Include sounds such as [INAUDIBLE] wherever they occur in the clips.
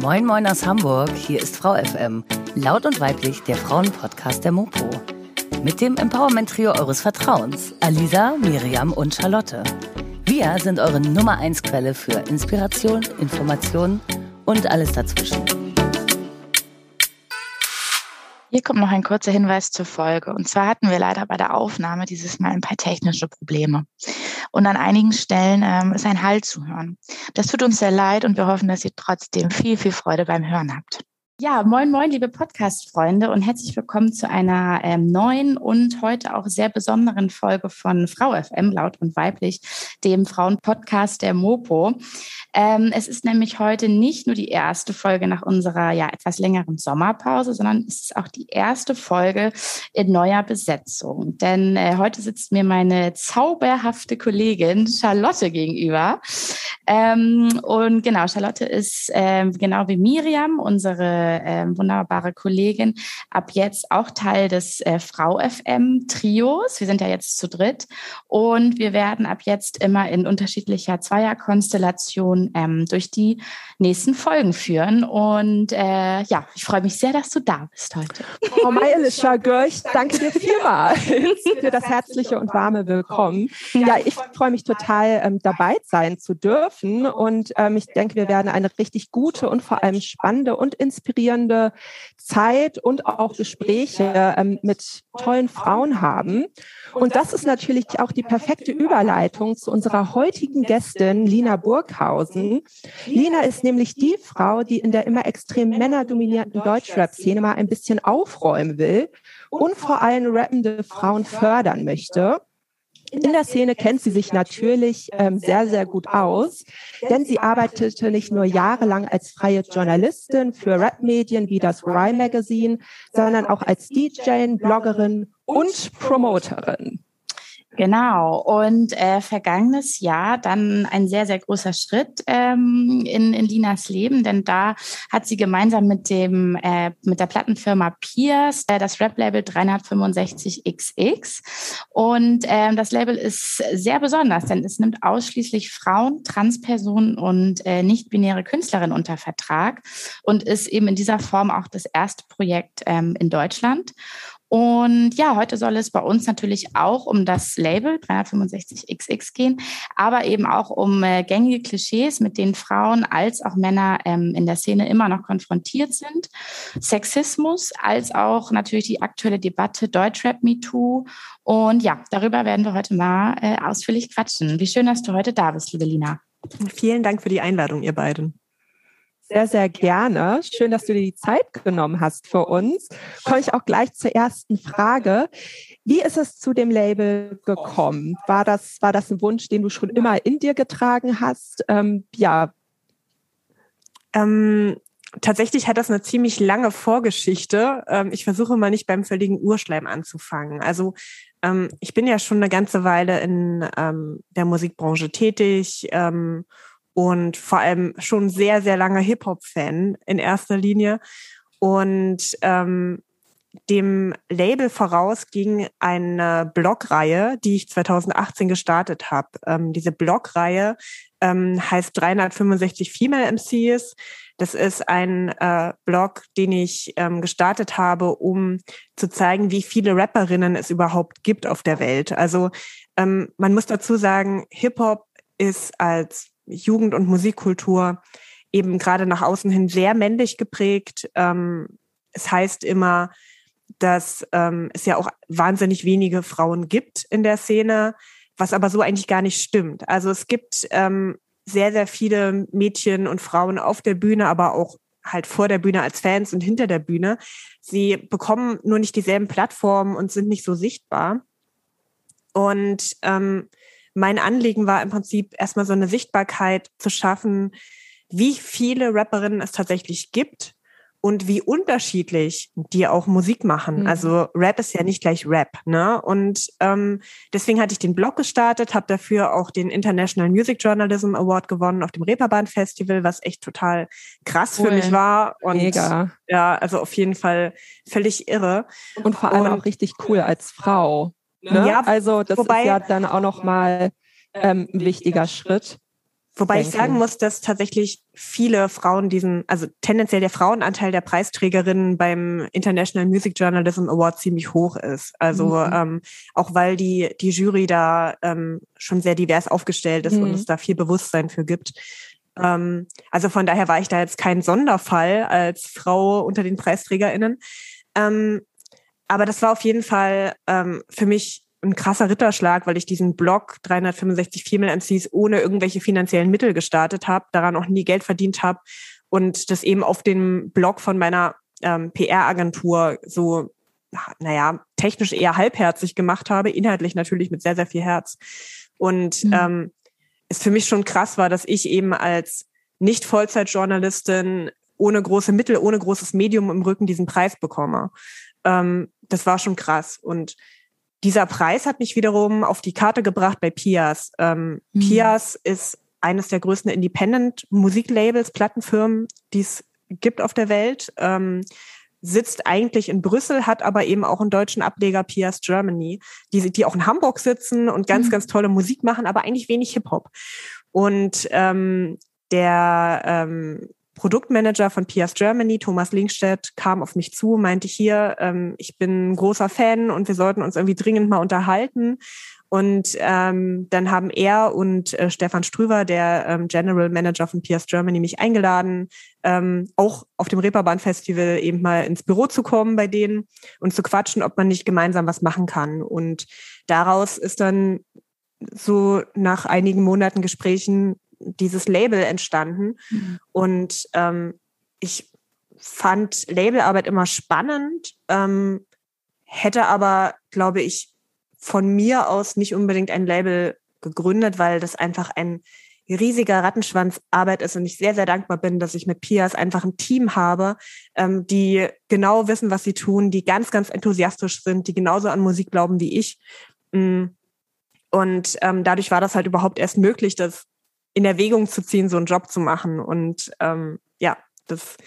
Moin Moin aus Hamburg, hier ist Frau FM, laut und weiblich der Frauenpodcast der Mopo. Mit dem Empowerment-Trio eures Vertrauens, Alisa, Miriam und Charlotte. Wir sind eure Nummer 1 Quelle für Inspiration, Information und alles dazwischen. Hier kommt noch ein kurzer Hinweis zur Folge. Und zwar hatten wir leider bei der Aufnahme dieses Mal ein paar technische Probleme. Und an einigen Stellen ähm, ist ein Halt zu hören. Das tut uns sehr leid und wir hoffen, dass ihr trotzdem viel, viel Freude beim Hören habt. Ja, moin, moin, liebe Podcast-Freunde und herzlich willkommen zu einer ähm, neuen und heute auch sehr besonderen Folge von Frau FM, laut und weiblich, dem Frauenpodcast der Mopo. Ähm, es ist nämlich heute nicht nur die erste Folge nach unserer ja etwas längeren Sommerpause, sondern es ist auch die erste Folge in neuer Besetzung. Denn äh, heute sitzt mir meine zauberhafte Kollegin Charlotte gegenüber. Ähm, und genau, Charlotte ist ähm, genau wie Miriam, unsere äh, wunderbare Kollegin, ab jetzt auch Teil des äh, Frau FM Trios. Wir sind ja jetzt zu dritt und wir werden ab jetzt immer in unterschiedlicher Zweierkonstellation ähm, durch die nächsten Folgen führen. Und äh, ja, ich freue mich sehr, dass du da bist heute. Frau Meilischer Görch, danke dir vielmals [LAUGHS] für das herzliche und warme Willkommen. Ja, ich freue mich total, ähm, dabei sein zu dürfen. Und ähm, ich denke, wir werden eine richtig gute und vor allem spannende und inspirierende inspirierende Zeit und auch Gespräche ähm, mit tollen Frauen haben. Und das ist natürlich auch die perfekte Überleitung zu unserer heutigen Gästin, Lina Burghausen. Lina ist nämlich die Frau, die in der immer extrem männerdominierten Deutschrap-Szene mal ein bisschen aufräumen will und vor allem rappende Frauen fördern möchte. In der Szene kennt sie sich natürlich ähm, sehr, sehr gut aus, denn sie arbeitete nicht nur jahrelang als freie Journalistin für Rap-Medien wie das Rhyme Magazine, sondern auch als DJ, Bloggerin und Promoterin. Genau. Und äh, vergangenes Jahr dann ein sehr, sehr großer Schritt ähm, in, in Linas Leben, denn da hat sie gemeinsam mit dem äh, mit der Plattenfirma Pierce äh, das Rap-Label 365XX. Und äh, das Label ist sehr besonders, denn es nimmt ausschließlich Frauen, Transpersonen und äh, nicht-binäre Künstlerinnen unter Vertrag und ist eben in dieser Form auch das erste Projekt ähm, in Deutschland. Und ja, heute soll es bei uns natürlich auch um das Label 365XX gehen, aber eben auch um äh, gängige Klischees, mit denen Frauen als auch Männer ähm, in der Szene immer noch konfrontiert sind. Sexismus, als auch natürlich die aktuelle Debatte Deutschrap MeToo. Und ja, darüber werden wir heute mal äh, ausführlich quatschen. Wie schön, dass du heute da bist, liebe Lina. Vielen Dank für die Einladung, ihr beiden. Sehr, sehr gerne. Schön, dass du dir die Zeit genommen hast für uns. Komme ich auch gleich zur ersten Frage. Wie ist es zu dem Label gekommen? War das, war das ein Wunsch, den du schon immer in dir getragen hast? Ähm, ja. Ähm, tatsächlich hat das eine ziemlich lange Vorgeschichte. Ähm, ich versuche mal nicht beim völligen Urschleim anzufangen. Also ähm, ich bin ja schon eine ganze Weile in ähm, der Musikbranche tätig ähm, und vor allem schon sehr, sehr lange Hip-Hop-Fan in erster Linie. Und ähm, dem Label voraus ging eine Blogreihe, die ich 2018 gestartet habe. Ähm, diese Blogreihe ähm, heißt 365 Female MCs. Das ist ein äh, Blog, den ich ähm, gestartet habe, um zu zeigen, wie viele Rapperinnen es überhaupt gibt auf der Welt. Also ähm, man muss dazu sagen, Hip-Hop ist als Jugend- und Musikkultur eben gerade nach außen hin sehr männlich geprägt. Ähm, es heißt immer, dass ähm, es ja auch wahnsinnig wenige Frauen gibt in der Szene, was aber so eigentlich gar nicht stimmt. Also es gibt ähm, sehr, sehr viele Mädchen und Frauen auf der Bühne, aber auch halt vor der Bühne als Fans und hinter der Bühne. Sie bekommen nur nicht dieselben Plattformen und sind nicht so sichtbar. Und ähm, mein Anliegen war im Prinzip erstmal so eine Sichtbarkeit zu schaffen, wie viele Rapperinnen es tatsächlich gibt und wie unterschiedlich die auch Musik machen. Mhm. Also Rap ist ja nicht gleich Rap, ne? Und ähm, deswegen hatte ich den Blog gestartet, habe dafür auch den International Music Journalism Award gewonnen auf dem Reeperbahn Festival, was echt total krass cool. für mich war und Mega. ja, also auf jeden Fall völlig irre und vor allem und, auch richtig cool als Frau. Ne? Ja, also das wobei, ist ja dann auch noch mal ähm, ein wichtiger Schritt. Wobei ich sagen muss, dass tatsächlich viele Frauen diesen, also tendenziell der Frauenanteil der Preisträgerinnen beim International Music Journalism Award ziemlich hoch ist. Also mhm. ähm, auch weil die, die Jury da ähm, schon sehr divers aufgestellt ist mhm. und es da viel Bewusstsein für gibt. Ähm, also von daher war ich da jetzt kein Sonderfall als Frau unter den PreisträgerInnen. Ähm, aber das war auf jeden Fall ähm, für mich ein krasser Ritterschlag, weil ich diesen Blog 365 Female MCs ohne irgendwelche finanziellen Mittel gestartet habe, daran auch nie Geld verdient habe und das eben auf dem Blog von meiner ähm, PR-Agentur so, naja, technisch eher halbherzig gemacht habe, inhaltlich natürlich mit sehr, sehr viel Herz. Und mhm. ähm, es für mich schon krass war, dass ich eben als Nicht-Vollzeitjournalistin ohne große Mittel, ohne großes Medium im Rücken diesen Preis bekomme. Ähm, das war schon krass. Und dieser Preis hat mich wiederum auf die Karte gebracht bei Pias. Ähm, mhm. Pias ist eines der größten Independent-Musiklabels, Plattenfirmen, die es gibt auf der Welt. Ähm, sitzt eigentlich in Brüssel, hat aber eben auch einen deutschen Ableger Pias Germany, die, die auch in Hamburg sitzen und ganz, mhm. ganz tolle Musik machen, aber eigentlich wenig Hip-Hop. Und ähm, der ähm, Produktmanager von Pias Germany, Thomas Linkstedt, kam auf mich zu, meinte hier, ähm, ich bin großer Fan und wir sollten uns irgendwie dringend mal unterhalten. Und ähm, dann haben er und äh, Stefan Strüver, der ähm, General Manager von Pias Germany, mich eingeladen, ähm, auch auf dem Reeperbahn Festival eben mal ins Büro zu kommen bei denen und zu quatschen, ob man nicht gemeinsam was machen kann. Und daraus ist dann so nach einigen Monaten Gesprächen dieses Label entstanden. Mhm. Und ähm, ich fand Labelarbeit immer spannend, ähm, hätte aber, glaube ich, von mir aus nicht unbedingt ein Label gegründet, weil das einfach ein riesiger Rattenschwanz Arbeit ist und ich sehr, sehr dankbar bin, dass ich mit Pias einfach ein Team habe, ähm, die genau wissen, was sie tun, die ganz, ganz enthusiastisch sind, die genauso an Musik glauben wie ich. Mm. Und ähm, dadurch war das halt überhaupt erst möglich, dass in Erwägung zu ziehen, so einen Job zu machen. Und ähm, ja, das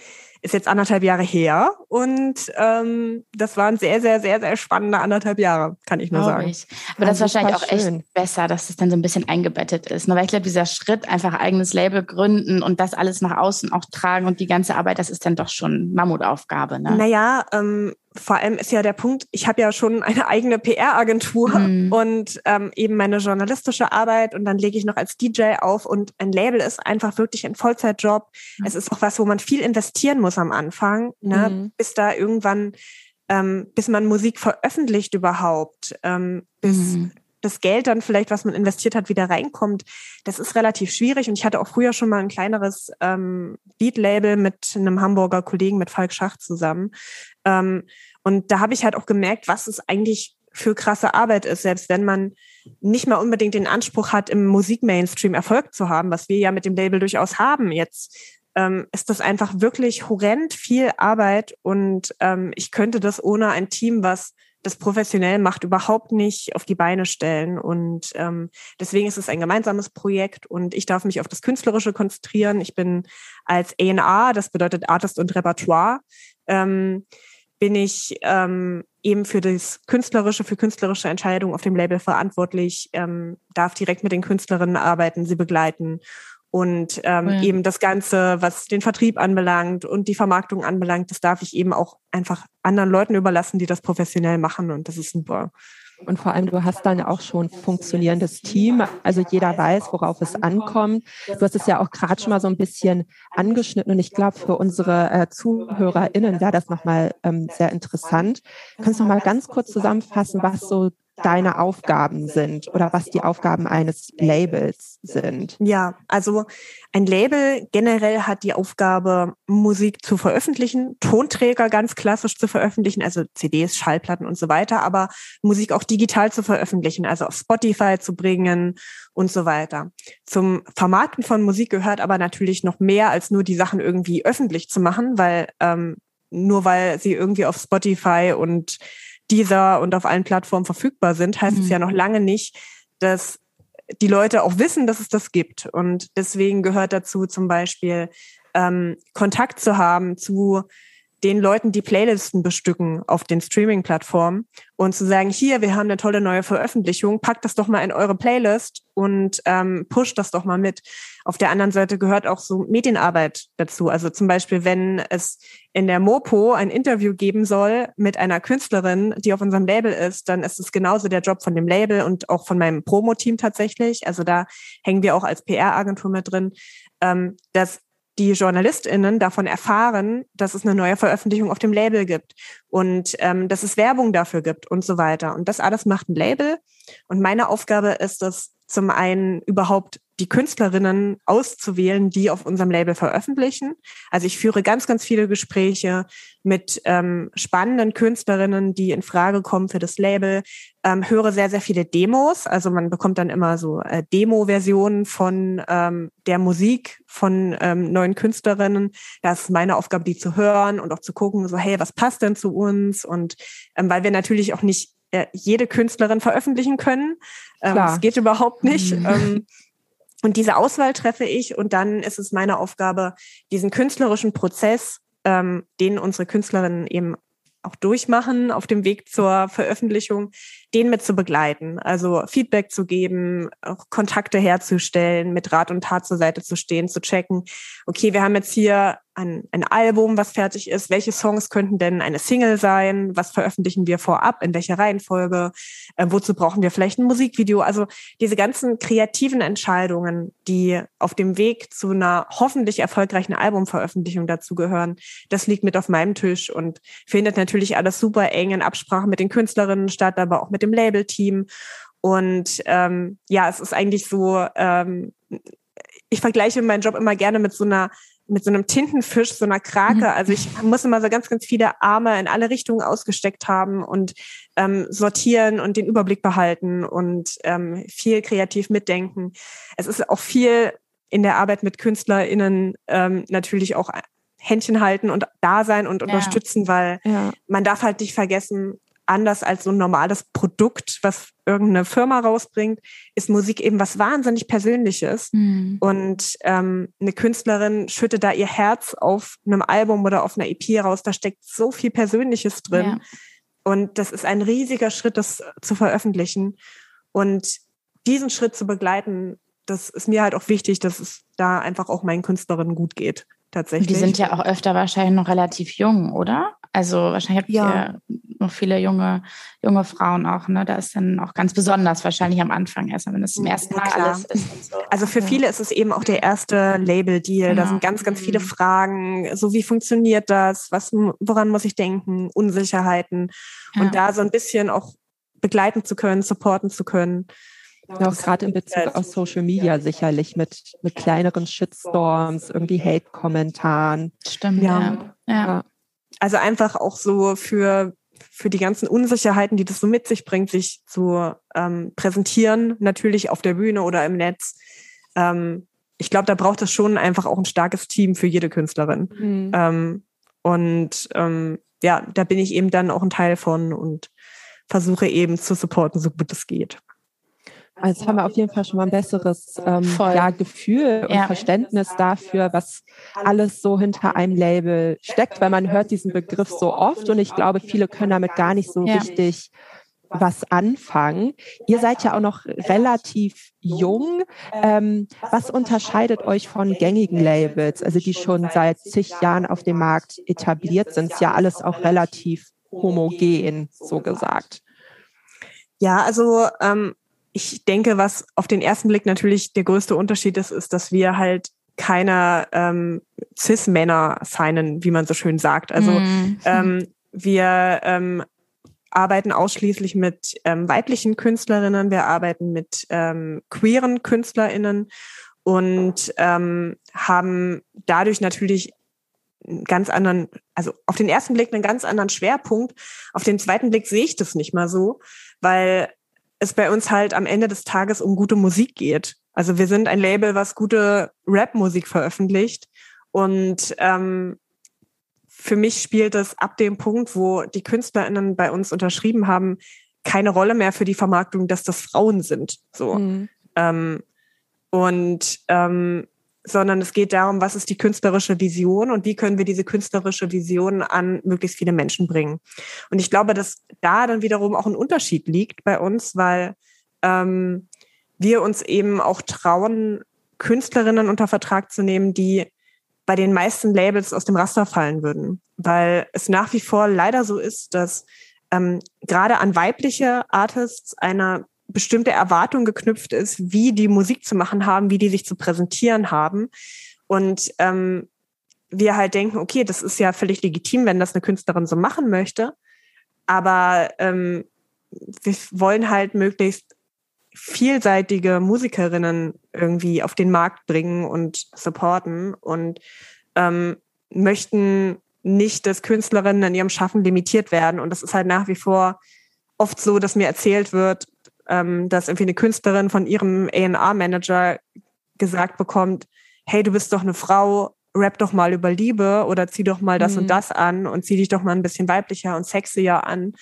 ist jetzt anderthalb Jahre her und ähm, das waren sehr, sehr, sehr, sehr spannende anderthalb Jahre, kann ich nur glaube sagen. Ich. Aber das, das ist wahrscheinlich auch schön. echt besser, dass es dann so ein bisschen eingebettet ist. Ne? Weil ich glaube, dieser Schritt, einfach eigenes Label gründen und das alles nach außen auch tragen und die ganze Arbeit, das ist dann doch schon Mammutaufgabe. Ne? Naja, ähm, vor allem ist ja der Punkt, ich habe ja schon eine eigene PR-Agentur mhm. und ähm, eben meine journalistische Arbeit und dann lege ich noch als DJ auf und ein Label ist einfach wirklich ein Vollzeitjob. Mhm. Es ist auch was, wo man viel investieren muss am Anfang, ne? Mhm. bis da irgendwann, ähm, bis man Musik veröffentlicht überhaupt, ähm, bis mhm. Das Geld dann vielleicht, was man investiert hat, wieder reinkommt. Das ist relativ schwierig und ich hatte auch früher schon mal ein kleineres ähm, Beat-Label mit einem Hamburger Kollegen, mit Falk Schacht zusammen. Ähm, und da habe ich halt auch gemerkt, was es eigentlich für krasse Arbeit ist, selbst wenn man nicht mal unbedingt den Anspruch hat, im Musikmainstream Erfolg zu haben, was wir ja mit dem Label durchaus haben jetzt, ähm, ist das einfach wirklich horrend viel Arbeit und ähm, ich könnte das ohne ein Team, was das professionell macht, überhaupt nicht auf die Beine stellen. Und ähm, deswegen ist es ein gemeinsames Projekt und ich darf mich auf das Künstlerische konzentrieren. Ich bin als A&R, das bedeutet Artist und Repertoire, ähm, bin ich ähm, eben für das Künstlerische, für künstlerische Entscheidungen auf dem Label verantwortlich, ähm, darf direkt mit den Künstlerinnen arbeiten, sie begleiten und ähm, oh ja. eben das Ganze, was den Vertrieb anbelangt und die Vermarktung anbelangt, das darf ich eben auch einfach anderen Leuten überlassen, die das professionell machen und das ist super. Und vor allem, du hast dann auch schon funktionierendes Team. Also jeder weiß, worauf es ankommt. Du hast es ja auch gerade schon mal so ein bisschen angeschnitten. Und ich glaube, für unsere äh, ZuhörerInnen wäre das nochmal ähm, sehr interessant. Kannst du noch mal ganz kurz zusammenfassen, was so deine Aufgaben sind oder was die Aufgaben eines Labels sind. Ja, also ein Label generell hat die Aufgabe, Musik zu veröffentlichen, Tonträger ganz klassisch zu veröffentlichen, also CDs, Schallplatten und so weiter, aber Musik auch digital zu veröffentlichen, also auf Spotify zu bringen und so weiter. Zum Vermarkten von Musik gehört aber natürlich noch mehr als nur die Sachen irgendwie öffentlich zu machen, weil ähm, nur weil sie irgendwie auf Spotify und dieser und auf allen Plattformen verfügbar sind, heißt mhm. es ja noch lange nicht, dass die Leute auch wissen, dass es das gibt. Und deswegen gehört dazu zum Beispiel ähm, Kontakt zu haben zu den Leuten die Playlisten bestücken auf den Streaming-Plattformen und zu sagen, hier, wir haben eine tolle neue Veröffentlichung, packt das doch mal in eure Playlist und ähm, pusht das doch mal mit. Auf der anderen Seite gehört auch so Medienarbeit dazu. Also zum Beispiel, wenn es in der Mopo ein Interview geben soll mit einer Künstlerin, die auf unserem Label ist, dann ist es genauso der Job von dem Label und auch von meinem Promo-Team tatsächlich. Also da hängen wir auch als PR-Agentur mit drin, ähm, dass die JournalistInnen davon erfahren, dass es eine neue Veröffentlichung auf dem Label gibt und ähm, dass es Werbung dafür gibt und so weiter. Und das alles macht ein Label. Und meine Aufgabe ist es, zum einen überhaupt die Künstlerinnen auszuwählen, die auf unserem Label veröffentlichen. Also ich führe ganz, ganz viele Gespräche mit ähm, spannenden Künstlerinnen, die in Frage kommen für das Label. Ähm, höre sehr, sehr viele Demos. Also man bekommt dann immer so äh, Demo-Versionen von ähm, der Musik von ähm, neuen Künstlerinnen. Das ist meine Aufgabe, die zu hören und auch zu gucken, so hey, was passt denn zu uns? Und ähm, weil wir natürlich auch nicht jede Künstlerin veröffentlichen können. Ähm, das geht überhaupt nicht. Mhm. Ähm, und diese Auswahl treffe ich und dann ist es meine Aufgabe, diesen künstlerischen Prozess, ähm, den unsere Künstlerinnen eben auch durchmachen auf dem Weg zur Veröffentlichung, den mit zu begleiten. Also Feedback zu geben, auch Kontakte herzustellen, mit Rat und Tat zur Seite zu stehen, zu checken, okay, wir haben jetzt hier ein, ein Album, was fertig ist. Welche Songs könnten denn eine Single sein? Was veröffentlichen wir vorab? In welcher Reihenfolge? Äh, wozu brauchen wir vielleicht ein Musikvideo? Also diese ganzen kreativen Entscheidungen, die auf dem Weg zu einer hoffentlich erfolgreichen Albumveröffentlichung dazugehören, das liegt mit auf meinem Tisch und findet natürlich alles super eng in Absprache mit den Künstlerinnen statt, aber auch mit dem Label-Team. Und ähm, ja, es ist eigentlich so, ähm, ich vergleiche meinen Job immer gerne mit so einer mit so einem Tintenfisch, so einer Krake. Mhm. Also ich muss immer so ganz, ganz viele Arme in alle Richtungen ausgesteckt haben und ähm, sortieren und den Überblick behalten und ähm, viel kreativ mitdenken. Es ist auch viel in der Arbeit mit KünstlerInnen ähm, natürlich auch Händchen halten und da sein und unterstützen, ja. weil ja. man darf halt nicht vergessen, anders als so ein normales Produkt, was irgendeine Firma rausbringt, ist Musik eben was wahnsinnig Persönliches. Mhm. Und ähm, eine Künstlerin schüttet da ihr Herz auf einem Album oder auf einer EP raus. Da steckt so viel Persönliches drin. Ja. Und das ist ein riesiger Schritt, das zu veröffentlichen. Und diesen Schritt zu begleiten, das ist mir halt auch wichtig, dass es da einfach auch meinen Künstlerinnen gut geht tatsächlich. Die sind ja auch öfter wahrscheinlich noch relativ jung, oder? Also wahrscheinlich habt ja. ihr noch viele junge, junge Frauen auch, ne? Da ist dann auch ganz besonders wahrscheinlich am Anfang erst, wenn es zum ersten Mal ja, alles ist. So. Also für ja. viele ist es eben auch der erste Label-Deal. Genau. Da sind ganz, ganz viele mhm. Fragen. So wie funktioniert das? Was, woran muss ich denken? Unsicherheiten. Und da so ein bisschen auch begleiten zu können, supporten zu können. Ja, auch gerade in Bezug auf Social Media sicherlich mit, mit kleineren Shitstorms, irgendwie Hate-Kommentaren. Stimmt, ja. ja. ja. Also einfach auch so für, für die ganzen Unsicherheiten, die das so mit sich bringt, sich zu ähm, präsentieren, natürlich auf der Bühne oder im Netz. Ähm, ich glaube, da braucht es schon einfach auch ein starkes Team für jede Künstlerin. Mhm. Ähm, und ähm, ja, da bin ich eben dann auch ein Teil von und versuche eben zu supporten, so gut es geht. Also haben wir auf jeden Fall schon mal ein besseres ähm, ja, Gefühl und ja. Verständnis dafür, was alles so hinter einem Label steckt, weil man hört diesen Begriff so oft und ich glaube, viele können damit gar nicht so ja. richtig was anfangen. Ihr seid ja auch noch relativ jung. Ähm, was unterscheidet euch von gängigen Labels, also die schon seit zig Jahren auf dem Markt etabliert sind? Ist ja alles auch relativ homogen, so gesagt. Ja, also ähm, ich denke, was auf den ersten Blick natürlich der größte Unterschied ist, ist, dass wir halt keine ähm, Cis-Männer signen, wie man so schön sagt. Also mm. ähm, wir ähm, arbeiten ausschließlich mit ähm, weiblichen Künstlerinnen, wir arbeiten mit ähm, queeren KünstlerInnen und ähm, haben dadurch natürlich einen ganz anderen, also auf den ersten Blick einen ganz anderen Schwerpunkt. Auf den zweiten Blick sehe ich das nicht mal so, weil es bei uns halt am Ende des Tages um gute Musik geht. Also wir sind ein Label, was gute Rap-Musik veröffentlicht. Und ähm, für mich spielt es ab dem Punkt, wo die KünstlerInnen bei uns unterschrieben haben, keine Rolle mehr für die Vermarktung, dass das Frauen sind. So. Mhm. Ähm, und ähm, sondern es geht darum, was ist die künstlerische Vision und wie können wir diese künstlerische Vision an möglichst viele Menschen bringen. Und ich glaube, dass da dann wiederum auch ein Unterschied liegt bei uns, weil ähm, wir uns eben auch trauen, Künstlerinnen unter Vertrag zu nehmen, die bei den meisten Labels aus dem Raster fallen würden, weil es nach wie vor leider so ist, dass ähm, gerade an weibliche Artists eine bestimmte Erwartung geknüpft ist, wie die Musik zu machen haben, wie die sich zu präsentieren haben. Und ähm, wir halt denken, okay, das ist ja völlig legitim, wenn das eine Künstlerin so machen möchte. Aber ähm, wir wollen halt möglichst vielseitige Musikerinnen irgendwie auf den Markt bringen und supporten und ähm, möchten nicht, dass Künstlerinnen in ihrem Schaffen limitiert werden. Und das ist halt nach wie vor oft so, dass mir erzählt wird, ähm, dass irgendwie eine Künstlerin von ihrem A&R-Manager gesagt bekommt, hey, du bist doch eine Frau, rap doch mal über Liebe oder zieh doch mal das mhm. und das an und zieh dich doch mal ein bisschen weiblicher und sexier an.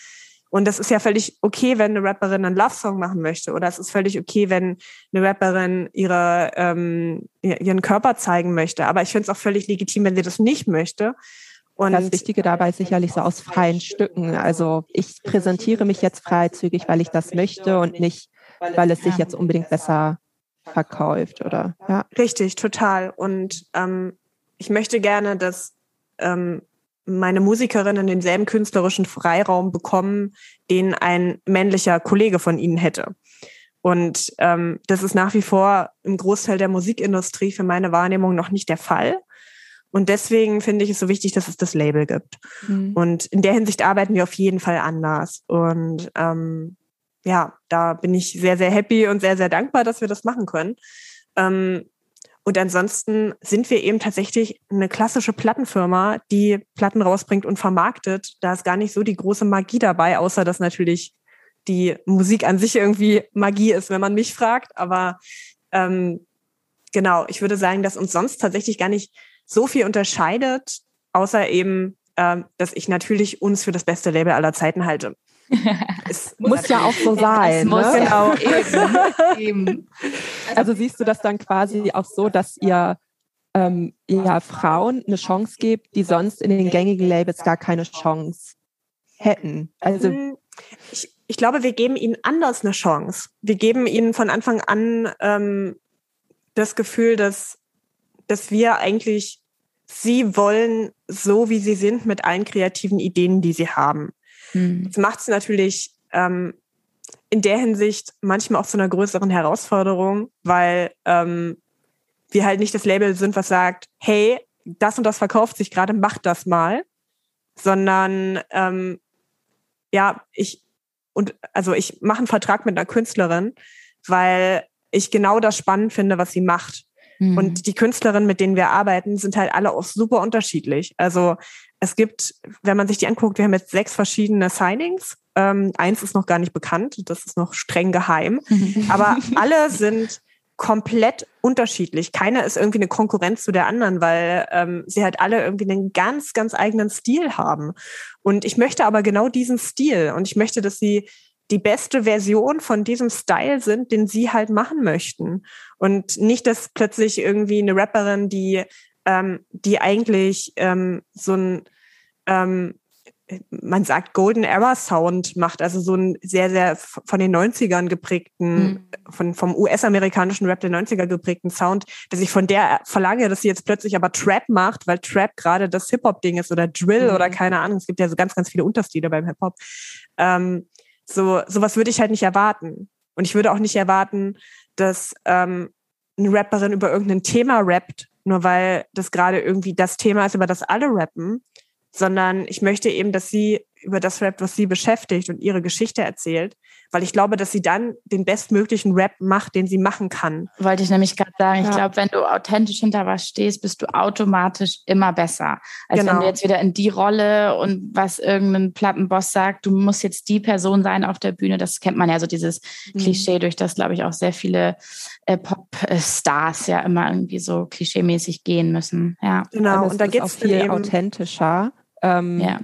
Und das ist ja völlig okay, wenn eine Rapperin einen Love-Song machen möchte. Oder es ist völlig okay, wenn eine Rapperin ihre, ähm, ihren Körper zeigen möchte. Aber ich finde es auch völlig legitim, wenn sie das nicht möchte. Und das Wichtige dabei ist sicherlich so aus freien Stücken. Also ich präsentiere mich jetzt freizügig, weil ich das möchte und nicht, weil es sich jetzt unbedingt besser verkauft oder ja. Richtig, total. Und ähm, ich möchte gerne, dass ähm, meine Musikerinnen denselben künstlerischen Freiraum bekommen, den ein männlicher Kollege von ihnen hätte. Und ähm, das ist nach wie vor im Großteil der Musikindustrie für meine Wahrnehmung noch nicht der Fall. Und deswegen finde ich es so wichtig, dass es das Label gibt. Mhm. Und in der Hinsicht arbeiten wir auf jeden Fall anders. Und ähm, ja, da bin ich sehr, sehr happy und sehr, sehr dankbar, dass wir das machen können. Ähm, und ansonsten sind wir eben tatsächlich eine klassische Plattenfirma, die Platten rausbringt und vermarktet. Da ist gar nicht so die große Magie dabei, außer dass natürlich die Musik an sich irgendwie Magie ist, wenn man mich fragt. Aber ähm, genau, ich würde sagen, dass uns sonst tatsächlich gar nicht so viel unterscheidet, außer eben, äh, dass ich natürlich uns für das beste Label aller Zeiten halte. [LAUGHS] Es muss ja auch so sein. Ne? Genau, eben, eben. Also siehst du das dann quasi auch so, dass ihr ähm, ja, Frauen eine Chance gebt, die sonst in den gängigen Labels gar keine Chance hätten. Also hm, ich, ich glaube, wir geben ihnen anders eine Chance. Wir geben ihnen von Anfang an ähm, das Gefühl, dass dass wir eigentlich sie wollen, so wie sie sind, mit allen kreativen Ideen, die sie haben. Mhm. Das macht es natürlich ähm, in der Hinsicht manchmal auch zu einer größeren Herausforderung, weil ähm, wir halt nicht das Label sind, was sagt, hey, das und das verkauft sich gerade, mach das mal, sondern ähm, ja, ich und also ich mache einen Vertrag mit einer Künstlerin, weil ich genau das spannend finde, was sie macht. Mhm. Und die Künstlerinnen, mit denen wir arbeiten, sind halt alle auch super unterschiedlich. Also es gibt, wenn man sich die anguckt, wir haben jetzt sechs verschiedene Signings. Ähm, eins ist noch gar nicht bekannt, das ist noch streng geheim. Mhm. Aber [LAUGHS] alle sind komplett unterschiedlich. Keiner ist irgendwie eine Konkurrenz zu der anderen, weil ähm, sie halt alle irgendwie einen ganz, ganz eigenen Stil haben. Und ich möchte aber genau diesen Stil und ich möchte, dass sie die beste Version von diesem Style sind, den sie halt machen möchten. Und nicht, dass plötzlich irgendwie eine Rapperin, die, ähm, die eigentlich ähm, so ein, ähm, man sagt Golden Era Sound macht, also so ein sehr, sehr von den 90ern geprägten, mhm. von, vom US-amerikanischen Rap der 90er geprägten Sound, dass ich von der verlange, dass sie jetzt plötzlich aber Trap macht, weil Trap gerade das Hip-Hop-Ding ist oder Drill mhm. oder keine Ahnung. Es gibt ja so ganz, ganz viele Unterstile beim Hip-Hop. Ähm, so, sowas würde ich halt nicht erwarten. Und ich würde auch nicht erwarten, dass ähm, eine Rapperin über irgendein Thema rappt, nur weil das gerade irgendwie das Thema ist, über das alle rappen, sondern ich möchte eben, dass sie über das rappt, was sie beschäftigt und ihre Geschichte erzählt weil ich glaube, dass sie dann den bestmöglichen Rap macht, den sie machen kann. Wollte ich nämlich gerade sagen. Ja. Ich glaube, wenn du authentisch hinter was stehst, bist du automatisch immer besser. Als genau. wenn du jetzt wieder in die Rolle und was irgendein Plattenboss sagt, du musst jetzt die Person sein auf der Bühne. Das kennt man ja so dieses mhm. Klischee, durch das, glaube ich, auch sehr viele äh, Popstars ja immer irgendwie so klischeemäßig gehen müssen. Ja. Genau. Und, da geht es viel authentischer. Ähm, ja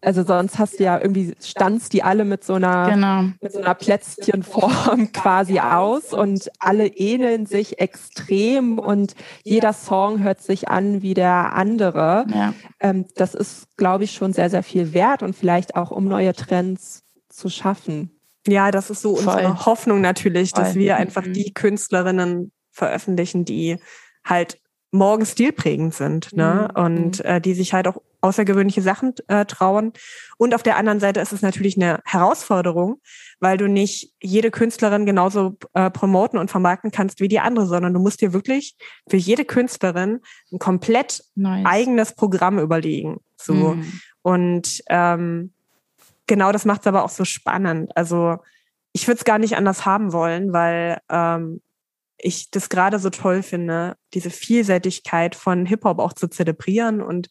Also sonst hast du ja irgendwie, standst die alle mit so einer, genau. mit so einer Plätzchenform [LAUGHS] quasi aus und alle ähneln sich extrem und jeder Song hört sich an wie der andere. Ja. Ähm, das ist, glaube ich, schon sehr, sehr viel wert und vielleicht auch, um neue Trends zu schaffen. Ja, das ist so Voll. unsere Hoffnung natürlich, dass Voll. wir einfach mhm. die Künstlerinnen veröffentlichen, die halt morgen stilprägend sind ne? Mhm. und mhm. äh, die sich halt auch außergewöhnliche Sachen äh, trauen. Und auf der anderen Seite ist es natürlich eine Herausforderung, weil du nicht jede Künstlerin genauso äh, promoten und vermarkten kannst wie die andere, sondern du musst dir wirklich für jede Künstlerin ein komplett nice. eigenes Programm überlegen. So. Mhm. Und ähm, genau das macht es aber auch so spannend. Also ich würde es gar nicht anders haben wollen, weil ähm, ich das gerade so toll finde, diese Vielseitigkeit von Hip-Hop auch zu zelebrieren und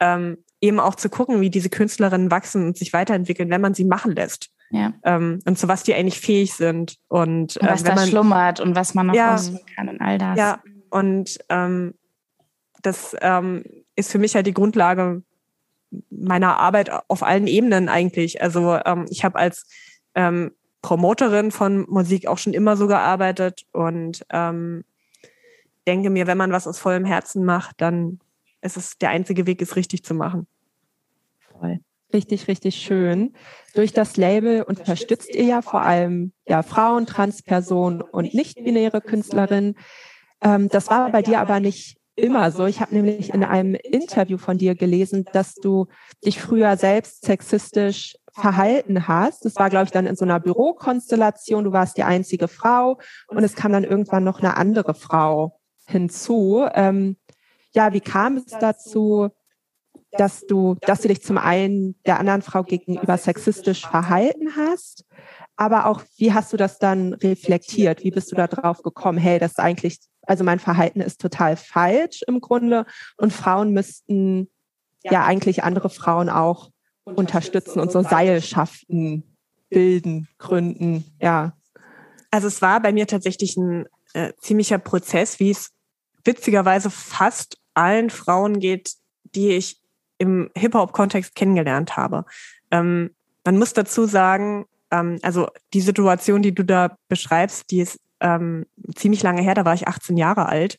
ähm, eben auch zu gucken, wie diese Künstlerinnen wachsen und sich weiterentwickeln, wenn man sie machen lässt. Ja. Ähm, und zu was die eigentlich fähig sind. Und, und was äh, da man, schlummert und was man noch ja, kann und all das. Ja, und ähm, das ähm, ist für mich halt die Grundlage meiner Arbeit auf allen Ebenen eigentlich. Also ähm, ich habe als ähm, Promoterin von Musik auch schon immer so gearbeitet und ähm, denke mir, wenn man was aus vollem Herzen macht, dann ist es der einzige Weg, es richtig zu machen. Voll. Richtig, richtig schön. Durch das Label unterstützt ihr ja vor allem ja, Frauen, Transpersonen und nicht-binäre Künstlerinnen. Ähm, das war bei dir aber nicht immer so. Ich habe nämlich in einem Interview von dir gelesen, dass du dich früher selbst sexistisch verhalten hast. Das war, glaube ich, dann in so einer Bürokonstellation. Du warst die einzige Frau und es kam dann irgendwann noch eine andere Frau hinzu. Ähm, ja, wie kam es dazu, dass du, dass du dich zum einen der anderen Frau gegenüber sexistisch verhalten hast, aber auch wie hast du das dann reflektiert? Wie bist du da drauf gekommen? Hey, das ist eigentlich, also mein Verhalten ist total falsch im Grunde und Frauen müssten ja eigentlich andere Frauen auch unterstützen und so Seilschaften bilden, gründen, ja. Also es war bei mir tatsächlich ein äh, ziemlicher Prozess, wie es witzigerweise fast allen Frauen geht, die ich im Hip-Hop-Kontext kennengelernt habe. Ähm, man muss dazu sagen, ähm, also die Situation, die du da beschreibst, die ist ähm, ziemlich lange her, da war ich 18 Jahre alt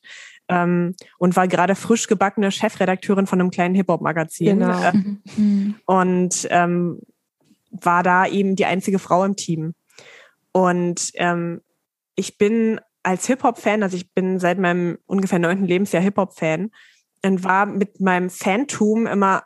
ähm, und war gerade frisch gebackene Chefredakteurin von einem kleinen Hip-Hop-Magazin. Genau. Äh, mhm. und ähm, war da eben die einzige Frau im Team. Und ähm, ich bin als Hip-Hop-Fan, also ich bin seit meinem ungefähr neunten Lebensjahr Hip-Hop-Fan und war mit meinem Fantum immer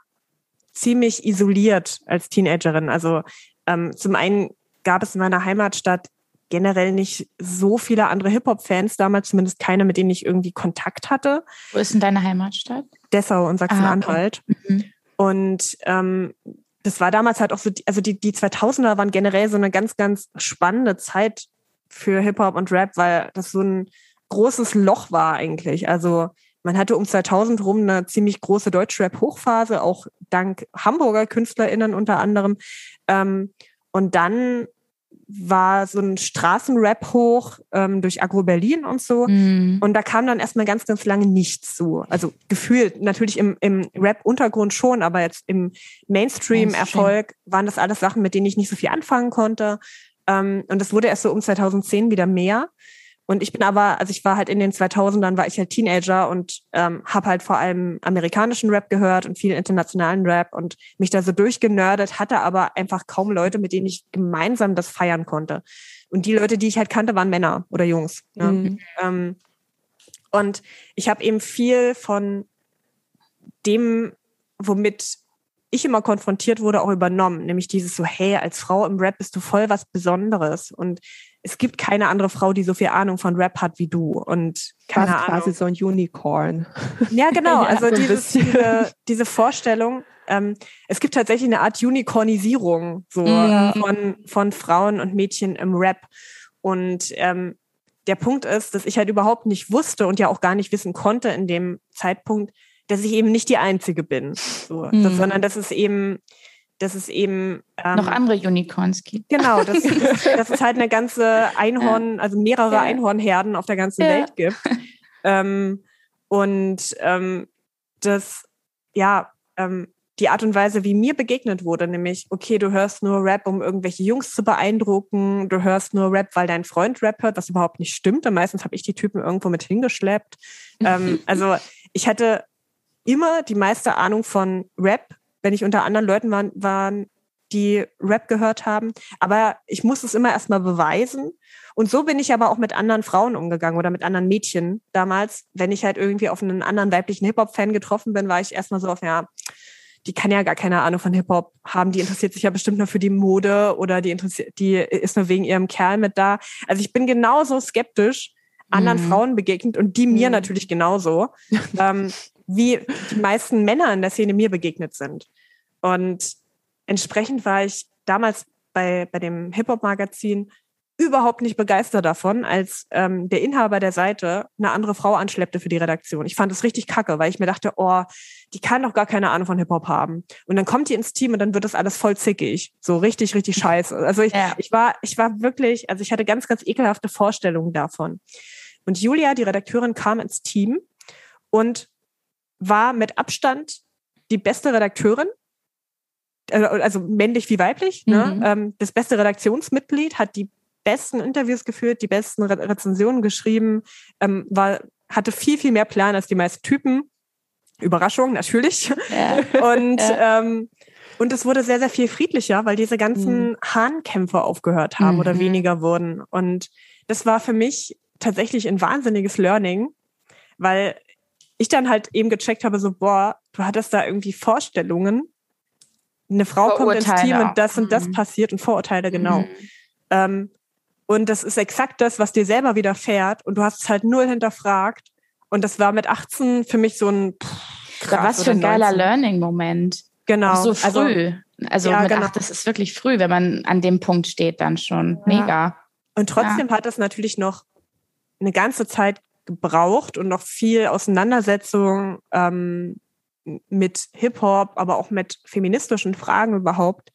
ziemlich isoliert als Teenagerin. Also ähm, zum einen gab es in meiner Heimatstadt generell nicht so viele andere Hip-Hop-Fans damals, zumindest keine, mit denen ich irgendwie Kontakt hatte. Wo ist denn deine Heimatstadt? Dessau und Sachsen-Anhalt. Ah, okay. mhm. Und ähm, das war damals halt auch so, also die, die 2000er waren generell so eine ganz, ganz spannende Zeit für Hip-Hop und Rap, weil das so ein großes Loch war eigentlich. Also man hatte um 2000 rum eine ziemlich große Deutschrap-Hochphase, auch dank Hamburger KünstlerInnen unter anderem. Ähm, und dann war so ein Straßenrap hoch ähm, durch Agro Berlin und so. Mm. Und da kam dann erstmal ganz, ganz lange nichts zu. Also gefühlt natürlich im, im Rap-Untergrund schon, aber jetzt im Mainstream-Erfolg waren das alles Sachen, mit denen ich nicht so viel anfangen konnte. Ähm, und das wurde erst so um 2010 wieder mehr. Und ich bin aber, also ich war halt in den 2000ern, war ich halt Teenager und ähm, habe halt vor allem amerikanischen Rap gehört und viel internationalen Rap und mich da so durchgenördet, hatte aber einfach kaum Leute, mit denen ich gemeinsam das feiern konnte. Und die Leute, die ich halt kannte, waren Männer oder Jungs. Ne? Mhm. Ähm, und ich habe eben viel von dem, womit ich immer konfrontiert wurde, auch übernommen. Nämlich dieses so, hey, als Frau im Rap bist du voll was Besonderes. Und es gibt keine andere Frau, die so viel Ahnung von Rap hat wie du. Und keine Ahnung. quasi so ein Unicorn. [LAUGHS] Ja, genau. Also so dieses, diese, diese Vorstellung. Ähm, es gibt tatsächlich eine Art Unicornisierung so ja. von, von Frauen und Mädchen im Rap. Und ähm, der Punkt ist, dass ich halt überhaupt nicht wusste und ja auch gar nicht wissen konnte in dem Zeitpunkt, dass ich eben nicht die Einzige bin, so, mhm. das, sondern dass es eben, dass es eben ähm, noch andere Unicorns gibt. Genau, dass, [LAUGHS] dass es halt eine ganze Einhorn, also mehrere ja. Einhornherden auf der ganzen ja. Welt gibt. Ähm, und ähm, dass ja ähm, die Art und Weise, wie mir begegnet wurde, nämlich, okay, du hörst nur Rap, um irgendwelche Jungs zu beeindrucken, du hörst nur Rap, weil dein Freund Rap hört, was überhaupt nicht stimmt. Und meistens habe ich die Typen irgendwo mit hingeschleppt. ähm, [LAUGHS] also ich hatte immer die meiste Ahnung von Rap, wenn ich unter anderen Leuten war, waren, die Rap gehört haben. Aber ich muss es immer erstmal beweisen. Und so bin ich aber auch mit anderen Frauen umgegangen oder mit anderen Mädchen damals. Wenn ich halt irgendwie auf einen anderen weiblichen Hip-Hop-Fan getroffen bin, war ich erstmal so auf, ja, die kann ja gar keine Ahnung von Hip-Hop haben, die interessiert sich ja bestimmt nur für die Mode oder die interessiert, die ist nur wegen ihrem Kerl mit da. Also ich bin genauso skeptisch anderen mhm. Frauen begegnet und die mir mhm. natürlich genauso, [LAUGHS] ähm, wie die meisten Männer in der Szene mir begegnet sind. Und entsprechend war ich damals bei, bei dem Hip-Hop-Magazin überhaupt nicht begeistert davon, als ähm, der Inhaber der Seite eine andere Frau anschleppte für die Redaktion. Ich fand es richtig kacke, weil ich mir dachte, oh, die kann doch gar keine Ahnung von Hip-Hop haben. Und dann kommt die ins Team und dann wird das alles voll zickig. So richtig, richtig scheiße. Also ich, ja. ich war, ich war wirklich, also ich hatte ganz, ganz ekelhafte Vorstellungen davon. Und Julia, die Redakteurin, kam ins Team und war mit Abstand die beste Redakteurin also, also männlich wie weiblich, ne? mhm. ähm, das beste Redaktionsmitglied, hat die besten Interviews geführt, die besten Re Rezensionen geschrieben, ähm, war, hatte viel, viel mehr Plan als die meisten Typen. Überraschung, natürlich. Ja. [LAUGHS] Und, ja. ähm, und es wurde sehr, sehr viel friedlicher, weil diese ganzen mhm. Hahnkämpfe aufgehört haben mhm. oder weniger wurden. Und das war für mich tatsächlich ein wahnsinniges Learning, weil ich dann halt eben gecheckt habe, so, boah, du hattest da irgendwie Vorstellungen. Eine Frau kommt ins Team und das und das mhm. passiert und Vorurteile, genau. Mhm. Ähm, und das ist exakt das, was dir selber widerfährt. Und du hast es halt null hinterfragt. Und das war mit 18 für mich so ein pff, krass, Was für ein geiler Learning-Moment. Genau. Auch so also früh. Also, also ja, mit genau. 8, das ist wirklich früh, wenn man an dem Punkt steht dann schon. Mega. Ja. Und trotzdem ja. hat das natürlich noch eine ganze Zeit gebraucht und noch viel Auseinandersetzung ähm, mit Hip-Hop, aber auch mit feministischen Fragen überhaupt,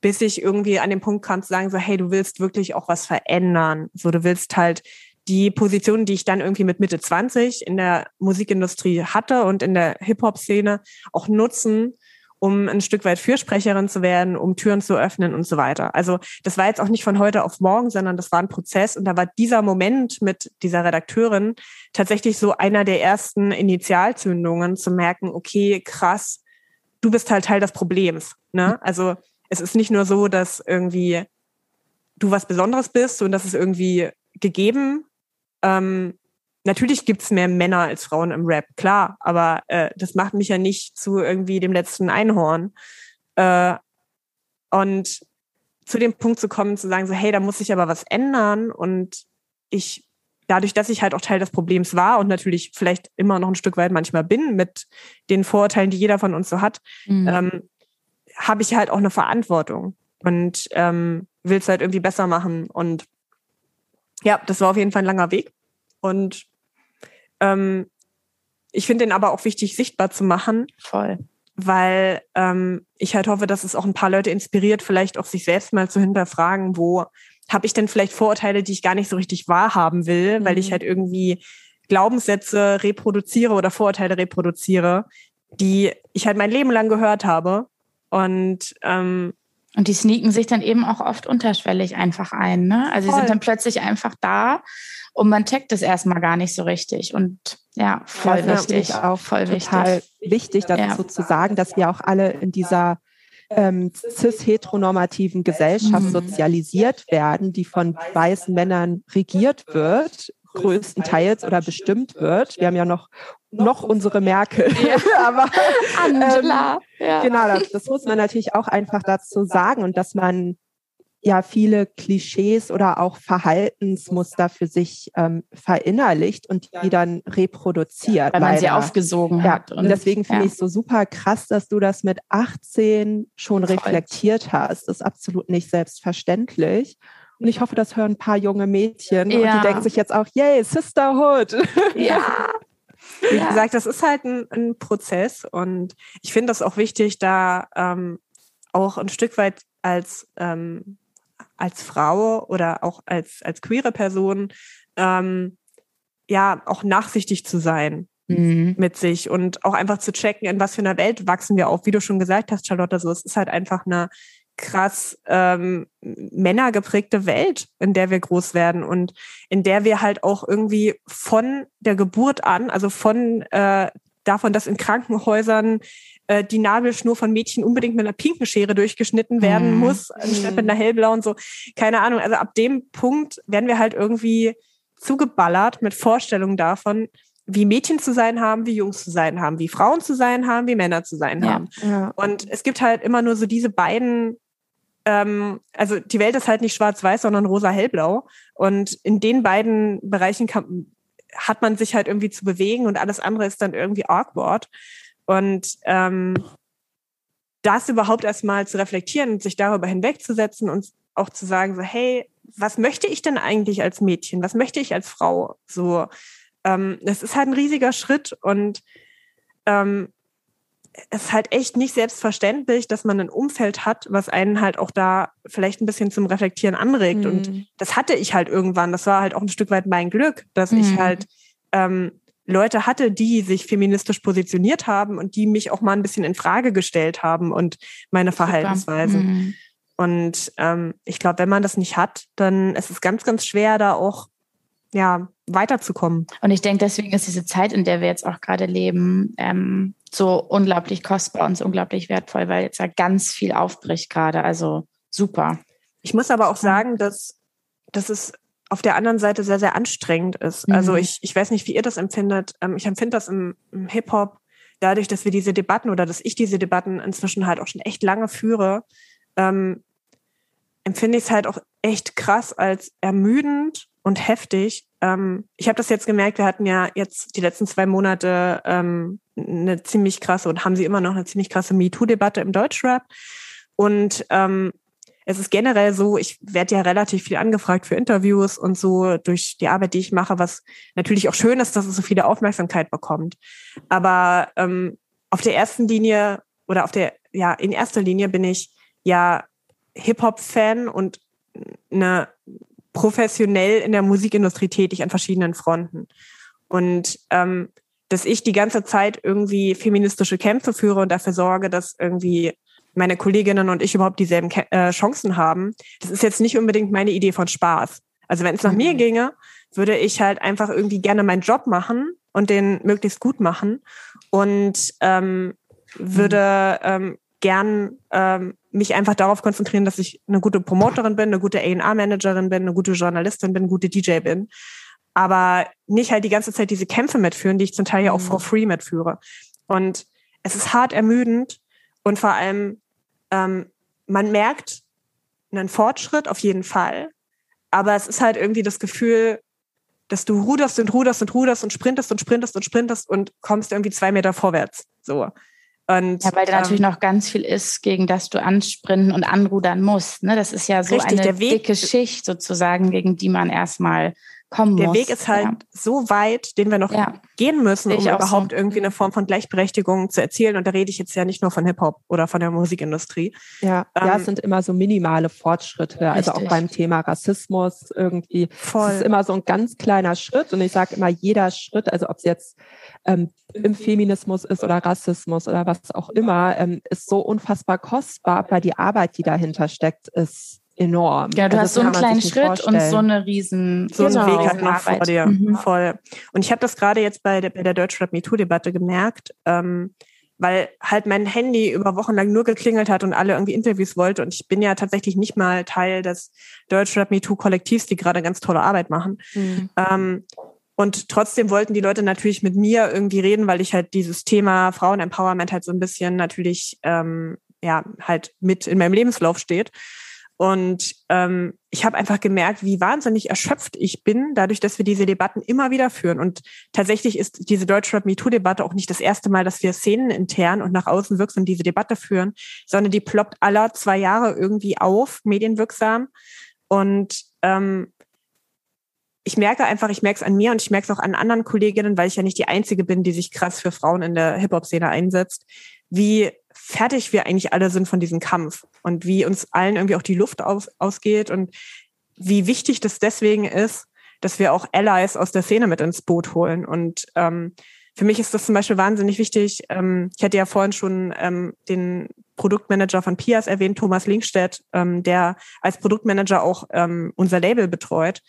bis ich irgendwie an den Punkt kam zu sagen, so, hey, du willst wirklich auch was verändern. So, du willst halt die Position, die ich dann irgendwie mit Mitte 20 in der Musikindustrie hatte und in der Hip-Hop-Szene auch nutzen, um ein Stück weit Fürsprecherin zu werden, um Türen zu öffnen und so weiter. Also das war jetzt auch nicht von heute auf morgen, sondern das war ein Prozess und da war dieser Moment mit dieser Redakteurin tatsächlich so einer der ersten Initialzündungen zu merken, okay, krass, du bist halt Teil des Problems. Ne? Also es ist nicht nur so, dass irgendwie du was Besonderes bist und das ist irgendwie gegeben. Ähm, natürlich gibt's mehr Männer als Frauen im Rap, klar, aber äh, das macht mich ja nicht zu irgendwie dem letzten Einhorn. Äh, und zu dem Punkt zu kommen, zu sagen, so, hey, da muss sich aber was ändern und ich dadurch, dass ich halt auch Teil des Problems war und natürlich vielleicht immer noch ein Stück weit manchmal bin mit den Vorurteilen, die jeder von uns so hat, mhm. ähm, habe ich halt auch eine Verantwortung und ähm, will es halt irgendwie besser machen. Und ja, das war auf jeden Fall ein langer Weg. Und ähm, ich finde den aber auch wichtig, sichtbar zu machen. Voll. Weil ähm, ich halt hoffe, dass es auch ein paar Leute inspiriert, vielleicht auch sich selbst mal zu hinterfragen, wo habe ich denn vielleicht Vorurteile, die ich gar nicht so richtig wahrhaben will, mhm. weil ich mhm. halt irgendwie Glaubenssätze reproduziere oder Vorurteile reproduziere, die ich halt mein Leben lang gehört habe und ähm, und die sneaken sich dann eben auch oft unterschwellig einfach ein. Ne? Also sie sind dann plötzlich einfach da und man checkt es erstmal gar nicht so richtig. Und ja, voll ja, wichtig. Auch voll total wichtig, wichtig dazu ja. zu sagen, dass wir auch alle in dieser ähm, cis-heteronormativen Gesellschaft mhm. sozialisiert werden, die von weißen Männern regiert wird größtenteils oder bestimmt wird. Wir haben ja noch noch unsere Merkel. Ja. [LAUGHS] Aber Angela. Ähm, ja. Genau, das, das muss man natürlich auch einfach dazu sagen und dass man ja viele Klischees oder auch Verhaltensmuster für sich ähm, verinnerlicht und die dann reproduziert. Weil man leider. sie aufgesogen ja, hat. Und, und deswegen finde ja. ich es so super krass, dass du das mit 18 schon Voll. reflektiert hast. Das ist absolut nicht selbstverständlich. Und ich hoffe, das hören ein paar junge Mädchen ja. und die denken sich jetzt auch, yay, Sisterhood. [LAUGHS] Ja. Wie gesagt, das ist halt ein, ein Prozess und ich finde das auch wichtig, da ähm, auch ein Stück weit als ähm, als Frau oder auch als als queere Person ähm, ja auch nachsichtig zu sein mhm. mit sich und auch einfach zu checken, in was für einer Welt wachsen wir auf. Wie du schon gesagt hast, Charlotte, so es ist halt einfach eine krass ähm, männergeprägte Welt, in der wir groß werden und in der wir halt auch irgendwie von der Geburt an, also von äh, davon, dass in Krankenhäusern äh, die Nabelschnur von Mädchen unbedingt mit einer pinken Schere durchgeschnitten werden mm. muss, anstatt mit einer hellblauen, so, keine Ahnung. Also ab dem Punkt werden wir halt irgendwie zugeballert mit Vorstellungen davon, wie Mädchen zu sein haben, wie Jungs zu sein haben, wie Frauen zu sein haben, wie Männer zu sein ja. haben. Ja. Und es gibt halt immer nur so diese beiden ähm, also die Welt ist halt nicht schwarz-weiß, sondern rosa-hellblau. Und in den beiden Bereichen kann, hat man sich halt irgendwie zu bewegen und alles andere ist dann irgendwie awkward. Und ähm, das überhaupt erstmal zu reflektieren und sich darüber hinwegzusetzen und auch zu sagen, so, hey, was möchte ich denn eigentlich als Mädchen? Was möchte ich als Frau? So, ähm, das ist halt ein riesiger Schritt und ähm, ist halt echt nicht selbstverständlich, dass man ein Umfeld hat, was einen halt auch da vielleicht ein bisschen zum Reflektieren anregt. Mhm. Und das hatte ich halt irgendwann. Das war halt auch ein Stück weit mein Glück, dass mhm. ich halt ähm, Leute hatte, die sich feministisch positioniert haben und die mich auch mal ein bisschen in Frage gestellt haben und meine Verhaltensweise. Mhm. Und ähm, ich glaube, wenn man das nicht hat, dann ist es ganz, ganz schwer, da auch ja weiterzukommen. Und ich denke, deswegen ist diese Zeit, in der wir jetzt auch gerade leben, ähm, so unglaublich kostbar und so unglaublich wertvoll, weil jetzt ja ganz viel aufbricht gerade. Also super. Ich muss aber auch sagen, dass, dass es auf der anderen Seite sehr, sehr anstrengend ist. Mhm. Also ich, ich weiß nicht, wie ihr das empfindet. Ähm, ich empfinde das im, im Hip-Hop dadurch, dass wir diese Debatten oder dass ich diese Debatten inzwischen halt auch schon echt lange führe, ähm, empfinde ich es halt auch echt krass als ermüdend und heftig. Ähm, ich habe das jetzt gemerkt, wir hatten ja jetzt die letzten zwei Monate ähm, eine ziemlich krasse und haben sie immer noch eine ziemlich krasse MeToo-Debatte im Deutschrap. Und ähm, es ist generell so, ich werde ja relativ viel angefragt für Interviews und so durch die Arbeit, die ich mache, was natürlich auch schön ist, dass es so viele Aufmerksamkeit bekommt. Aber ähm, auf der ersten Linie oder auf der, ja, in erster Linie bin ich ja Hip-Hop-Fan und eine professionell in der Musikindustrie tätig an verschiedenen Fronten. Und ähm, dass ich die ganze Zeit irgendwie feministische Kämpfe führe und dafür sorge, dass irgendwie meine Kolleginnen und ich überhaupt dieselben äh, Chancen haben. Das ist jetzt nicht unbedingt meine Idee von Spaß. Also wenn es nach mhm. mir ginge, würde ich halt einfach irgendwie gerne meinen Job machen und den möglichst gut machen und ähm, würde ähm, gern ähm, mich einfach darauf konzentrieren, dass ich eine gute Promoterin bin, eine gute A&R-Managerin bin, eine gute Journalistin bin, eine gute DJ bin. Aber nicht halt die ganze Zeit diese Kämpfe mitführen, die ich zum Teil ja auch mhm. for free mitführe. Und es ist hart ermüdend und vor allem, ähm, man merkt einen Fortschritt auf jeden Fall, aber es ist halt irgendwie das Gefühl, dass du ruderst und ruderst und ruderst und sprintest und sprintest und sprintest und kommst irgendwie zwei Meter vorwärts. So. Und, ja, weil da ähm, natürlich noch ganz viel ist, gegen das du ansprinten und anrudern musst. Ne? Das ist ja so richtig, eine dicke Schicht sozusagen, gegen die man erstmal kommen der muss. Der Weg ist halt ja. so weit, den wir noch ja. gehen müssen, um überhaupt so. irgendwie eine Form von Gleichberechtigung zu erzielen. Und da rede ich jetzt ja nicht nur von Hip-Hop oder von der Musikindustrie. Ja, ähm, ja, es sind immer so minimale Fortschritte. Richtig. Also auch beim Thema Rassismus irgendwie. Voll. Es ist immer so ein ganz kleiner Schritt. Und ich sage immer, jeder Schritt, also ob es jetzt ähm, im Feminismus ist oder Rassismus oder was auch immer, ähm, ist so unfassbar kostbar, weil die Arbeit, die dahinter steckt, ist enorm. Ja, du also hast so einen kleinen Schritt vorstellen. und so eine riesen so einen genau. Weg halt noch vor dir. Mhm. Voll. Und ich habe das gerade jetzt bei der, bei der Deutschrap MeToo-Debatte gemerkt, ähm, weil halt mein Handy über Wochen lang nur geklingelt hat und alle irgendwie Interviews wollte. Und ich bin ja tatsächlich nicht mal Teil des Deutschrap MeToo-Kollektivs, die gerade ganz tolle Arbeit machen. Mhm. Ähm, und trotzdem wollten die Leute natürlich mit mir irgendwie reden, weil ich halt dieses Thema Frauen-Empowerment halt so ein bisschen natürlich ähm, ja halt mit in meinem Lebenslauf steht. Und ähm, ich habe einfach gemerkt, wie wahnsinnig erschöpft ich bin, dadurch, dass wir diese Debatten immer wieder führen. Und tatsächlich ist diese Deutschrap MeToo-Debatte auch nicht das erste Mal, dass wir Szenen intern und nach außen wirksam diese Debatte führen, sondern die ploppt aller zwei Jahre irgendwie auf, medienwirksam. Und ähm, ich merke einfach, ich merke es an mir und ich merke es auch an anderen Kolleginnen, weil ich ja nicht die Einzige bin, die sich krass für Frauen in der Hip-Hop-Szene einsetzt, wie fertig wir eigentlich alle sind von diesem Kampf und wie uns allen irgendwie auch die Luft aus, ausgeht und wie wichtig das deswegen ist, dass wir auch Allies aus der Szene mit ins Boot holen. Und ähm, für mich ist das zum Beispiel wahnsinnig wichtig. Ähm, ich hatte ja vorhin schon ähm, den Produktmanager von Pias erwähnt, Thomas Linkstedt, ähm, der als Produktmanager auch ähm, unser Label betreut.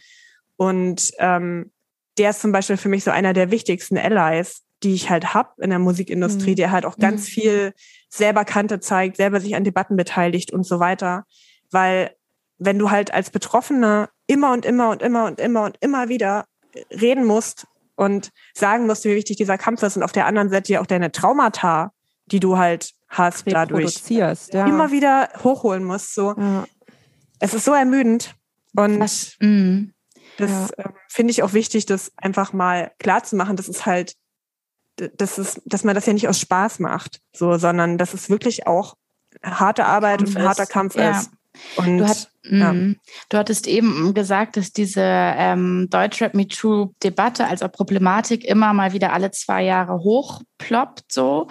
Und ähm, der ist zum Beispiel für mich so einer der wichtigsten Allies, die ich halt hab in der Musikindustrie, mhm. der halt auch ganz mhm. viel selber Kante zeigt, selber sich an Debatten beteiligt und so weiter. Weil wenn du halt als Betroffener immer und immer und immer und immer und immer wieder reden musst und sagen musst, wie wichtig dieser Kampf ist und auf der anderen Seite ja auch deine Traumata, die du halt hast, dadurch ja. immer wieder hochholen musst. So. Ja. Es ist so ermüdend und das, mm, das ja. äh, finde ich auch wichtig, das einfach mal klar zu machen, dass es halt, dass es, dass man das ja nicht aus Spaß macht, so, sondern dass es wirklich auch harte Arbeit Kampf und ein harter Kampf ist. Und, du, hat, ja. Mhm. du hattest eben gesagt, dass diese ähm, Deutschrap Me Too Debatte als auch Problematik immer mal wieder alle zwei Jahre hochploppt so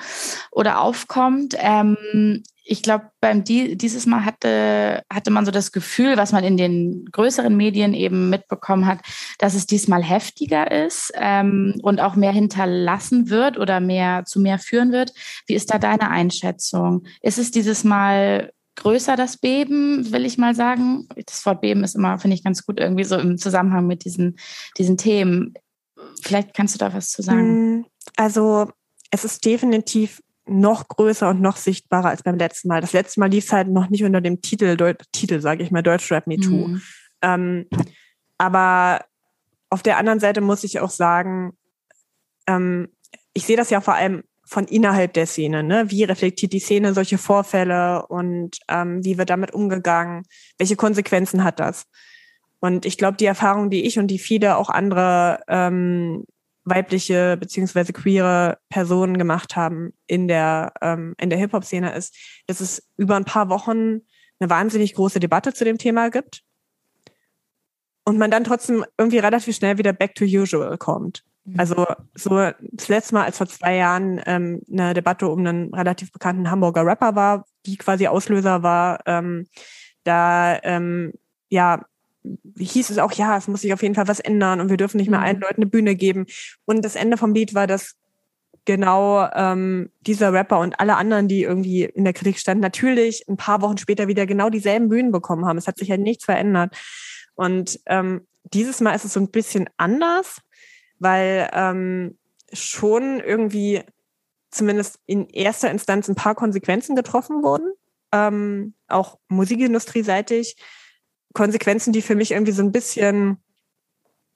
oder aufkommt. Ähm, ich glaube, beim die, dieses Mal hatte, hatte man so das Gefühl, was man in den größeren Medien eben mitbekommen hat, dass es diesmal heftiger ist ähm, und auch mehr hinterlassen wird oder mehr zu mehr führen wird. Wie ist da deine Einschätzung? Ist es dieses Mal größer, das Beben, will ich mal sagen. Das Wort Beben ist immer, finde ich, ganz gut irgendwie so im Zusammenhang mit diesen, diesen Themen. Vielleicht kannst du da was zu sagen. Hm, also es ist definitiv noch größer und noch sichtbarer als beim letzten Mal. Das letzte Mal lief es halt noch nicht unter dem Titel, Deut Titel sage ich mal, Deutschrap Me Too. Mhm. Ähm, aber auf der anderen Seite muss ich auch sagen, ähm, ich sehe das ja vor allem von innerhalb der Szene. Ne? Wie reflektiert die Szene solche Vorfälle und ähm, wie wird damit umgegangen? Welche Konsequenzen hat das? Und ich glaube, die Erfahrung, die ich und die viele auch andere ähm, weibliche beziehungsweise queere Personen gemacht haben in der ähm, in der Hip Hop Szene ist, dass es über ein paar Wochen eine wahnsinnig große Debatte zu dem Thema gibt und man dann trotzdem irgendwie relativ schnell wieder back to usual kommt. Mhm. Also so das letzte Mal, als vor zwei Jahren ähm, eine Debatte um einen relativ bekannten Hamburger Rapper war, die quasi Auslöser war, ähm, da ähm, ja hieß es auch, ja, es muss sich auf jeden Fall was ändern und wir dürfen nicht mehr mhm. allen Leuten eine Bühne geben. Und das Ende vom Lied war, dass genau ähm, dieser Rapper und alle anderen, die irgendwie in der Kritik standen, natürlich ein paar Wochen später wieder genau dieselben Bühnen bekommen haben. Es hat sich ja halt nichts verändert. Und ähm, dieses Mal ist es so ein bisschen anders weil ähm, schon irgendwie zumindest in erster Instanz ein paar Konsequenzen getroffen wurden, ähm, auch musikindustrieseitig. Konsequenzen, die für mich irgendwie so ein bisschen,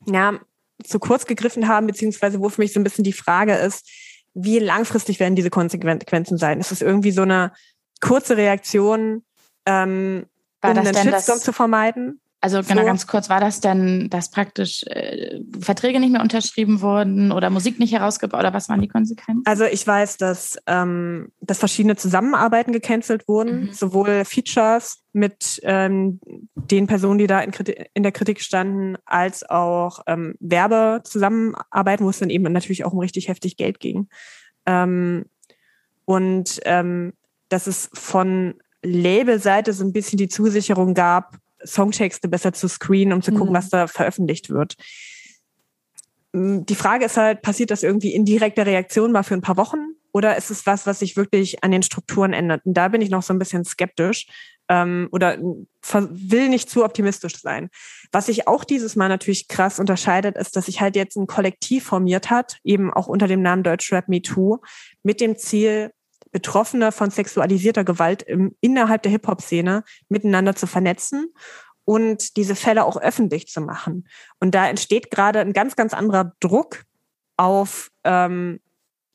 ja, zu kurz gegriffen haben, beziehungsweise wo für mich so ein bisschen die Frage ist, wie langfristig werden diese Konsequenzen sein? Ist es irgendwie so eine kurze Reaktion, ähm, um einen Shitstorm zu vermeiden? Also genau, so. ganz kurz, war das denn, dass praktisch äh, Verträge nicht mehr unterschrieben wurden oder Musik nicht herausgebracht oder was waren die Konsequenzen? Also ich weiß, dass, ähm, dass verschiedene Zusammenarbeiten gecancelt wurden, mhm. sowohl Features mit ähm, den Personen, die da in, in der Kritik standen, als auch ähm, Werbezusammenarbeiten, wo es dann eben natürlich auch um richtig heftig Geld ging. Ähm, und ähm, dass es von Labelseite so ein bisschen die Zusicherung gab, Songtexte besser zu screenen, um zu gucken, mhm. was da veröffentlicht wird. Mm, die Frage ist halt, passiert das irgendwie in direkter Reaktion mal für ein paar Wochen oder ist es was, was sich wirklich an den Strukturen ändert? Und da bin ich noch so ein bisschen skeptisch ähm, oder will nicht zu optimistisch sein. Was sich auch dieses Mal natürlich krass unterscheidet, ist, dass sich halt jetzt ein Kollektiv formiert hat, eben auch unter dem Namen Deutschrap Me Too, mit dem Ziel, Betroffene von sexualisierter Gewalt im, innerhalb der Hip-Hop-Szene miteinander zu vernetzen und diese Fälle auch öffentlich zu machen. Und da entsteht gerade ein ganz, ganz anderer Druck auf ähm,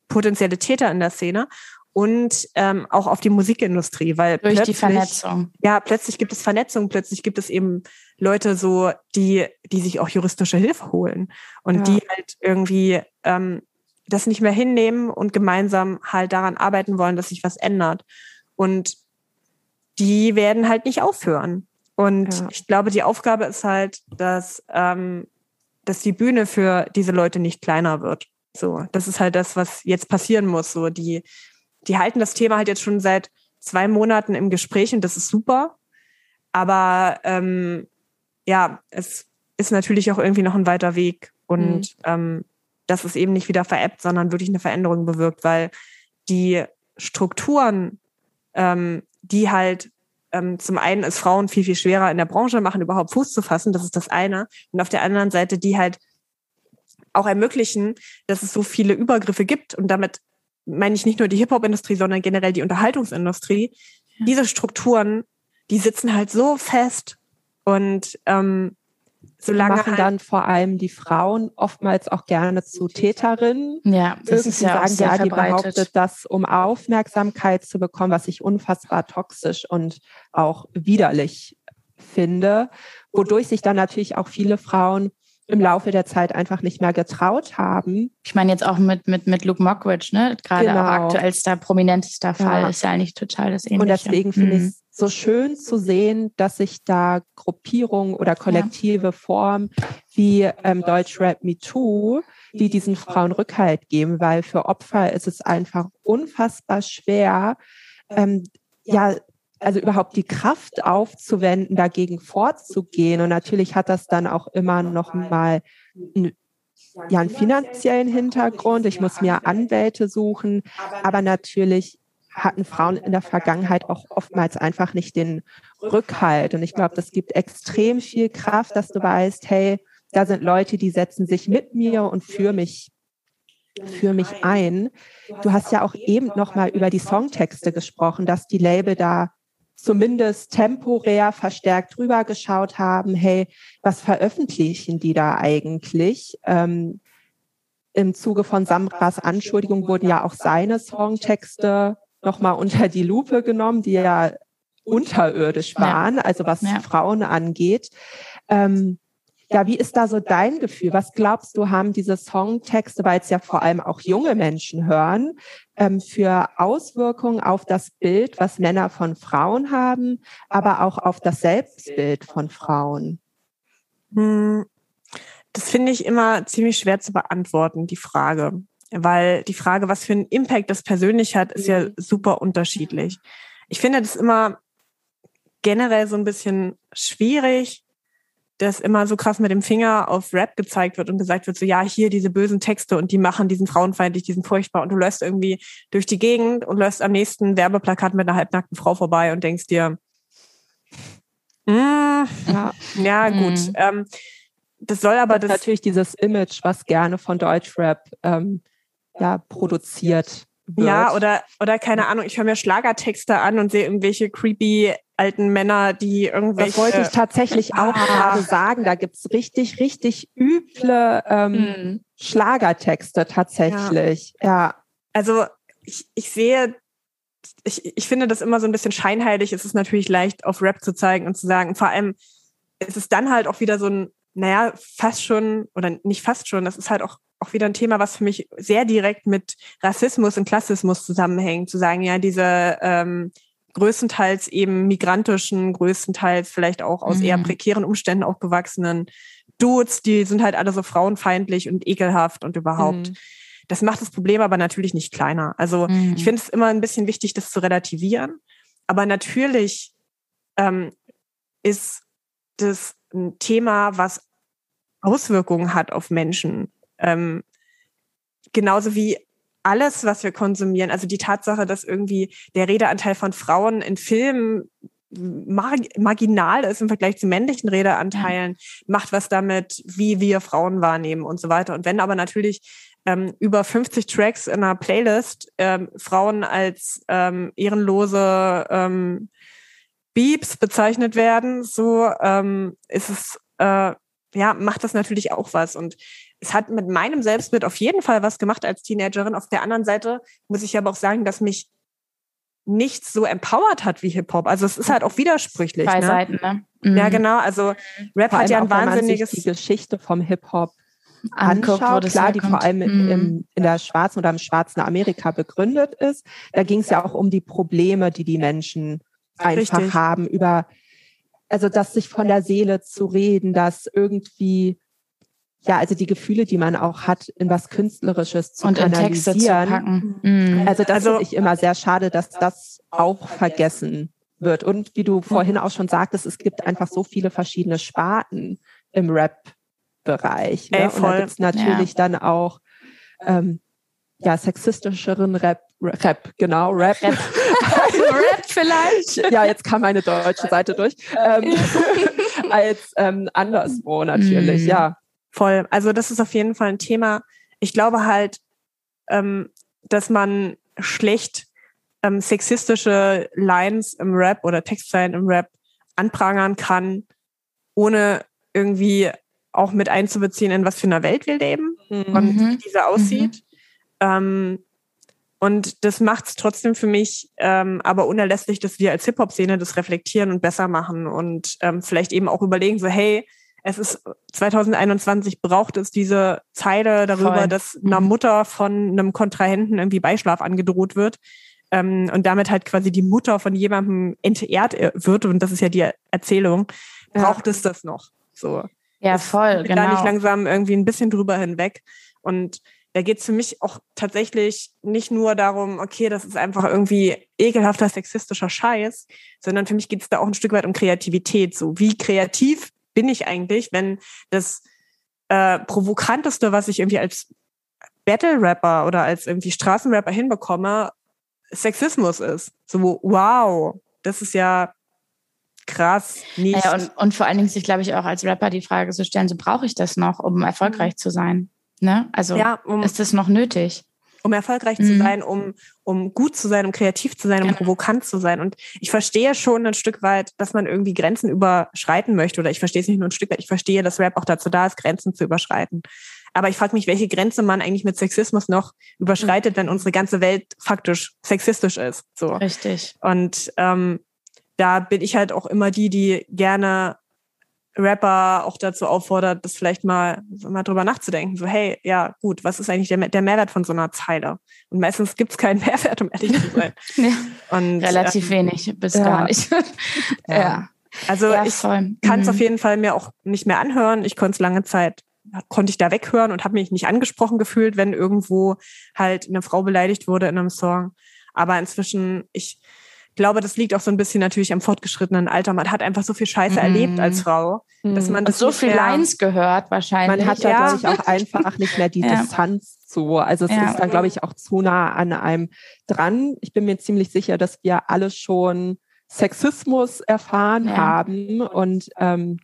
potenzielle Täter in der Szene und ähm, auch auf die Musikindustrie, weil durch die Vernetzung. Ja, plötzlich gibt es Vernetzung, plötzlich gibt es eben Leute so, die die sich auch juristische Hilfe holen und ja. die halt irgendwie ähm, das nicht mehr hinnehmen und gemeinsam halt daran arbeiten wollen, dass sich was ändert. Und die werden halt nicht aufhören. Und ja. ich glaube, die Aufgabe ist halt, dass, ähm, dass die Bühne für diese Leute nicht kleiner wird. So, das ist halt das, was jetzt passieren muss. So, die, die halten das Thema halt jetzt schon seit zwei Monaten im Gespräch und das ist super. Aber ähm, ja, es ist natürlich auch irgendwie noch ein weiter Weg. Und mhm. ähm, dass es eben nicht wieder veräppt, sondern wirklich eine Veränderung bewirkt, weil die Strukturen, ähm, die halt ähm, zum einen es Frauen viel, viel schwerer in der Branche machen, überhaupt Fuß zu fassen, das ist das eine. Und auf der anderen Seite, die halt auch ermöglichen, dass es so viele Übergriffe gibt. Und damit meine ich nicht nur die Hip-Hop-Industrie, sondern generell die Unterhaltungsindustrie. Ja. Diese Strukturen, die sitzen halt so fest und ähm, Solange machen halt dann vor allem die Frauen oftmals auch gerne zu Täterinnen. Ja, das Irgendwie ist ja sagen, ja, die behauptet das, um Aufmerksamkeit zu bekommen, was ich unfassbar toxisch und auch widerlich finde, wodurch sich dann natürlich auch viele Frauen im Laufe der Zeit einfach nicht mehr getraut haben. Ich meine jetzt auch mit, mit, mit Luke Mockridge, ne? Gerade genau. auch aktuellster, prominentester Fall ja. ist ja eigentlich total das Ähnliche. Und deswegen finde mhm. ich es so schön zu sehen, dass sich da Gruppierungen oder kollektive ja. Formen wie ähm, Deutschrap Me Too, die diesen Frauen Rückhalt geben, weil für Opfer ist es einfach unfassbar schwer, ähm, ja, also überhaupt die Kraft aufzuwenden, dagegen vorzugehen. Und natürlich hat das dann auch immer noch mal ja, einen finanziellen Hintergrund. Ich muss mir Anwälte suchen, aber natürlich hatten Frauen in der Vergangenheit auch oftmals einfach nicht den Rückhalt. Und ich glaube, das gibt extrem viel Kraft, dass du weißt, hey, da sind Leute, die setzen sich mit mir und für mich für mich ein. Du hast ja auch eben noch mal über die Songtexte gesprochen, dass die Label da zumindest temporär verstärkt drüber geschaut haben, hey, was veröffentlichen die da eigentlich? Ähm, Im Zuge von Samras Anschuldigung wurden ja auch seine Songtexte nochmal unter die Lupe genommen, die ja unterirdisch waren, also was ja. Frauen angeht. Ähm, ja, wie ist da so dein Gefühl? Was glaubst du, haben diese Songtexte, weil es ja vor allem auch junge Menschen hören, ähm, für Auswirkungen auf das Bild, was Männer von Frauen haben, aber auch auf das Selbstbild von Frauen? Hm, das finde ich immer ziemlich schwer zu beantworten, die Frage. Weil die Frage, was für einen Impact das persönlich hat, ist ja super unterschiedlich. Ich finde das immer generell so ein bisschen schwierig, dass immer so krass mit dem Finger auf Rap gezeigt wird und gesagt wird, so ja, hier diese bösen Texte und die machen diesen frauenfeindlich, diesen furchtbar und du läufst irgendwie durch die Gegend und läufst am nächsten Werbeplakat mit einer halbnackten Frau vorbei und denkst dir, mm, ja, [LAUGHS] ja gut. Mm. Ähm, das soll aber das, das natürlich dieses Image, was gerne von Deutschrap ähm, ja produziert wird. Ja, oder, oder keine Ahnung, ich höre mir Schlagertexte an und sehe irgendwelche creepy alten Männer, die irgendwelche... Das wollte ich tatsächlich auch ah. gerade sagen. Da gibt's richtig, richtig üble ähm, hm. Schlagertexte tatsächlich. Ja. ja. Also ich, ich sehe, ich, ich finde das immer so ein bisschen scheinheilig. Es ist natürlich leicht, auf Rap zu zeigen und zu sagen, vor allem es ist dann halt auch wieder so ein, naja, fast schon, oder nicht fast schon, das ist halt auch auch wieder ein Thema, was für mich sehr direkt mit Rassismus und Klassismus zusammenhängt, zu sagen, ja, diese ähm, größtenteils eben migrantischen, größtenteils vielleicht auch aus mhm. eher prekären Umständen aufgewachsenen Dudes, die sind halt alle so frauenfeindlich und ekelhaft und überhaupt. Mhm. Das macht das Problem aber natürlich nicht kleiner. Also mhm. ich finde es immer ein bisschen wichtig, das zu relativieren. Aber natürlich ähm, ist das ein Thema, was Auswirkungen hat auf Menschen. Ähm, genauso wie alles, was wir konsumieren, also die Tatsache, dass irgendwie der Redeanteil von Frauen in Filmen mar marginal ist im Vergleich zu männlichen Redeanteilen, macht was damit, wie wir Frauen wahrnehmen und so weiter. Und wenn aber natürlich ähm, über 50 Tracks in einer Playlist ähm, Frauen als ähm, ehrenlose ähm, Beeps bezeichnet werden, so ähm, ist es, äh, ja, macht das natürlich auch was. Und es hat mit meinem Selbstbild auf jeden Fall was gemacht als Teenagerin. Auf der anderen Seite muss ich aber auch sagen, dass mich nichts so empowert hat wie Hip-Hop. Also es ist halt auch widersprüchlich. Zwei ne? Seiten, ne? Mhm. Ja, genau. Also Rap hat ja ein wahnsinniges... die Geschichte vom Hip-Hop anschaut, Anguckt, klar, die vor allem in, im, in der schwarzen oder im schwarzen Amerika begründet ist. Da ging es ja auch um die Probleme, die die Menschen einfach Richtig. haben, über, also das sich von der Seele zu reden, dass irgendwie ja, also die Gefühle, die man auch hat, in was Künstlerisches zu und kanalisieren. In Texte zu packen. Mhm. Also das also, finde ich immer sehr schade, dass das auch vergessen wird. Und wie du vorhin auch schon sagtest, es gibt einfach so viele verschiedene Sparten im Rap-Bereich. Ne? Und da gibt es natürlich ja. dann auch ähm, ja, sexistischeren Rap, Rap, genau, Rap. Rap, [LAUGHS] Rap vielleicht. Ja, jetzt kam meine deutsche Seite durch. Ähm, [LAUGHS] [LAUGHS] als ähm, anderswo natürlich, mm. ja. Voll. Also das ist auf jeden Fall ein Thema. Ich glaube halt, ähm, dass man schlecht ähm, sexistische Lines im Rap oder Textzeilen im Rap anprangern kann, ohne irgendwie auch mit einzubeziehen, in was für einer Welt wir leben mhm. und wie diese aussieht. Mhm. Ähm, und das macht es trotzdem für mich ähm, aber unerlässlich, dass wir als Hip-Hop-Szene das reflektieren und besser machen und ähm, vielleicht eben auch überlegen, so hey, es ist 2021 braucht es diese Zeile darüber, Voll. dass einer mhm. Mutter von einem Kontrahenten irgendwie Beischlaf angedroht wird ähm, und damit halt quasi die Mutter von jemandem entehrt wird und das ist ja die Erzählung, braucht ja. es das noch so. Ja, voll, genau. Da nicht langsam irgendwie ein bisschen drüber hinweg und da geht es für mich auch tatsächlich nicht nur darum, okay, das ist einfach irgendwie ekelhafter sexistischer Scheiß, sondern für mich geht es da auch ein Stück weit um Kreativität. So, wie kreativ bin ich eigentlich, wenn das äh, provokanteste, was ich irgendwie als Battle-Rapper oder als irgendwie Straßenrapper hinbekomme, Sexismus ist. So, wow, das ist ja krass. Nicht. Naja, und, und vor allen Dingen sich, glaube ich, auch als Rapper die Frage zu stellen, so brauche ich das noch, um erfolgreich mhm. zu sein? Ne? Also ja, um, ist das noch nötig? Um erfolgreich mhm. zu sein, um, um gut zu sein, um kreativ zu sein, um genau. provokant zu sein. Und ich verstehe schon ein Stück weit, dass man irgendwie Grenzen überschreiten möchte. Oder ich verstehe es nicht nur ein Stück weit, ich verstehe, dass Rap auch dazu da ist, Grenzen zu überschreiten. Aber ich frage mich, welche Grenze man eigentlich mit Sexismus noch überschreitet, mhm. wenn unsere ganze Welt faktisch sexistisch ist. So. Richtig. Und ähm, da bin ich halt auch immer die, die gerne Rapper auch dazu auffordert, das vielleicht mal, mal drüber nachzudenken. So, hey, ja, gut, was ist eigentlich der, der Mehrwert von so einer Zeile? Und meistens gibt es keinen [LAUGHS] Mehrwert, um ehrlich zu sein. [LAUGHS] ja. Und, Relativ äh, wenig, bis ja. gar nicht. [LAUGHS] ja. ja. Also ja, ich kann es mhm. auf jeden Fall mir auch nicht mehr anhören. Ich konnte es lange Zeit, konnte ich da weghören und habe mich nicht angesprochen gefühlt, wenn irgendwo halt eine Frau beleidigt wurde in einem Song. Aber inzwischen, ich glaube, das liegt auch so ein bisschen natürlich am fortgeschrittenen Alter. Man hat einfach so viel Scheiße mm. erlebt als Frau, dass man das so viel Lines gehört wahrscheinlich. Man hat da, ja. glaube ich, auch einfach nicht mehr die [LAUGHS] ja. Distanz zu. Also es ja. ist dann, glaube ich, auch zu nah an einem dran. Ich bin mir ziemlich sicher, dass wir alle schon Sexismus erfahren haben und ähm,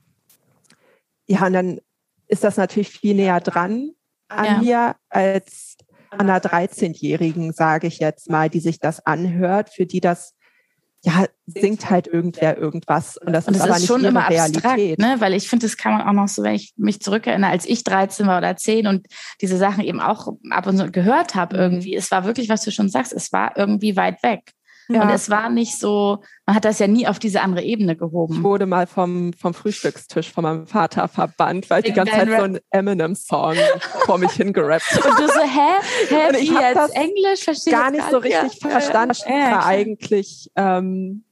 ja, und dann ist das natürlich viel näher dran an mir als an einer 13-Jährigen, sage ich jetzt mal, die sich das anhört, für die das ja, singt halt irgendwer irgendwas. Und das, und das ist aber ist nicht schon immer Realität. Abstrakt, ne? Weil ich finde, das kann man auch noch so, wenn ich mich zurückerinnere, als ich 13 war oder 10 und diese Sachen eben auch ab und zu gehört habe mhm. irgendwie. Es war wirklich, was du schon sagst, es war irgendwie weit weg. Ja. Und es war nicht so, man hat das ja nie auf diese andere Ebene gehoben. Ich wurde mal vom, vom Frühstückstisch von meinem Vater verbannt, weil ich die ganze Zeit so einen Eminem-Song vor mich hingerappt habe. [LAUGHS] Und du so, hä? Hä, und ich wie jetzt? Englisch? Verstehe gar nicht so richtig ja. verstanden, was war eigentlich ähm,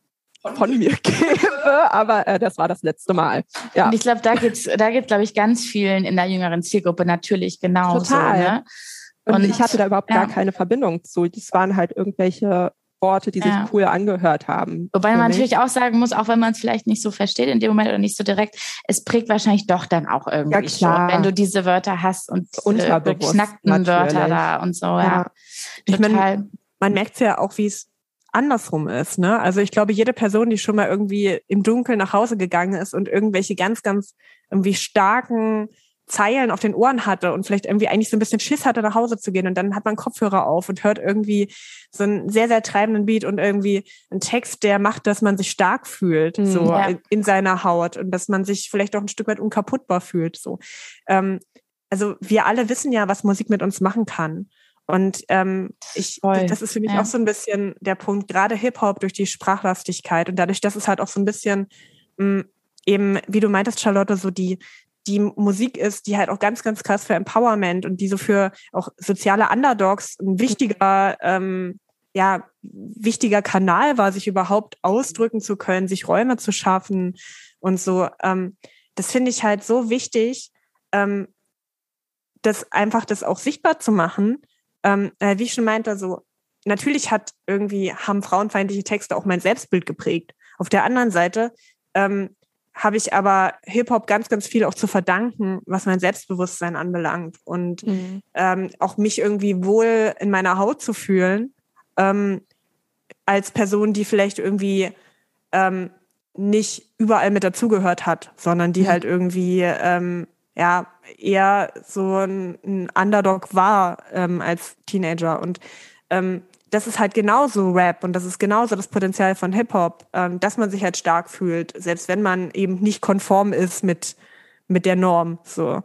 von mir [LAUGHS] gebe, aber äh, das war das letzte Mal. Ja. Und ich glaube, da geht's, da geht's, glaube ich, ganz vielen in der jüngeren Zielgruppe natürlich genauso. Total. Ne? Und, und, ich hatte da überhaupt ja. gar keine Verbindung zu. Das waren halt irgendwelche Worte, die ja. sich cool angehört haben. Wobei man natürlich auch sagen muss, auch wenn man es vielleicht nicht so versteht in dem Moment oder nicht so direkt, es prägt wahrscheinlich doch dann auch irgendwie ja, klar. schon, wenn du diese Wörter hast und äh, beknackten Wörter da und so. Ja, ja. Ich meine, man merkt es ja auch, wie es andersrum ist. Ne? Also ich glaube, jede Person, die schon mal irgendwie im Dunkeln nach Hause gegangen ist und irgendwelche ganz, ganz irgendwie starken Zeilen auf den Ohren hatte und vielleicht irgendwie eigentlich so ein bisschen Schiss hatte, nach Hause zu gehen. Und dann hat man Kopfhörer auf und hört irgendwie so einen sehr, sehr treibenden Beat und irgendwie einen Text, der macht, dass man sich stark fühlt, mhm, so ja. in, in, seiner Haut und dass man sich vielleicht auch ein Stück weit unkaputtbar fühlt. So. Ähm, also wir alle wissen ja, was Musik mit uns machen kann. Und ähm, ich, Voll. das ist für mich ja. auch so ein bisschen der Punkt, gerade Hip-Hop durch die Sprachlastigkeit und dadurch, dass es halt auch so ein bisschen mh, mm, eben, wie du meintest, Charlotte, so die, die Musik ist, die halt auch ganz, ganz krass für Empowerment und die so für auch soziale Underdogs ein wichtiger, ähm, ja, wichtiger Kanal war, sich überhaupt ausdrücken zu können, sich Räume zu schaffen und so. Ähm, das finde ich halt so wichtig, ähm, das einfach das auch sichtbar zu machen. Ähm, äh, wie ich schon meinte, so natürlich hat irgendwie haben frauenfeindliche Texte auch mein Selbstbild geprägt. Auf der anderen Seite ähm, habe ich aber Hip-Hop ganz, ganz viel auch zu verdanken, was mein Selbstbewusstsein anbelangt und mhm. ähm, auch mich irgendwie wohl in meiner Haut zu fühlen, ähm, als Person, die vielleicht irgendwie ähm, nicht überall mit dazugehört hat, sondern die mhm. halt irgendwie ähm, ja eher so ein, ein Underdog war ähm, als Teenager und ähm, das ist halt genauso Rap und das ist genauso das Potenzial von Hip-Hop, ähm, dass man sich halt stark fühlt, selbst wenn man eben nicht konform ist mit, mit der Norm. So.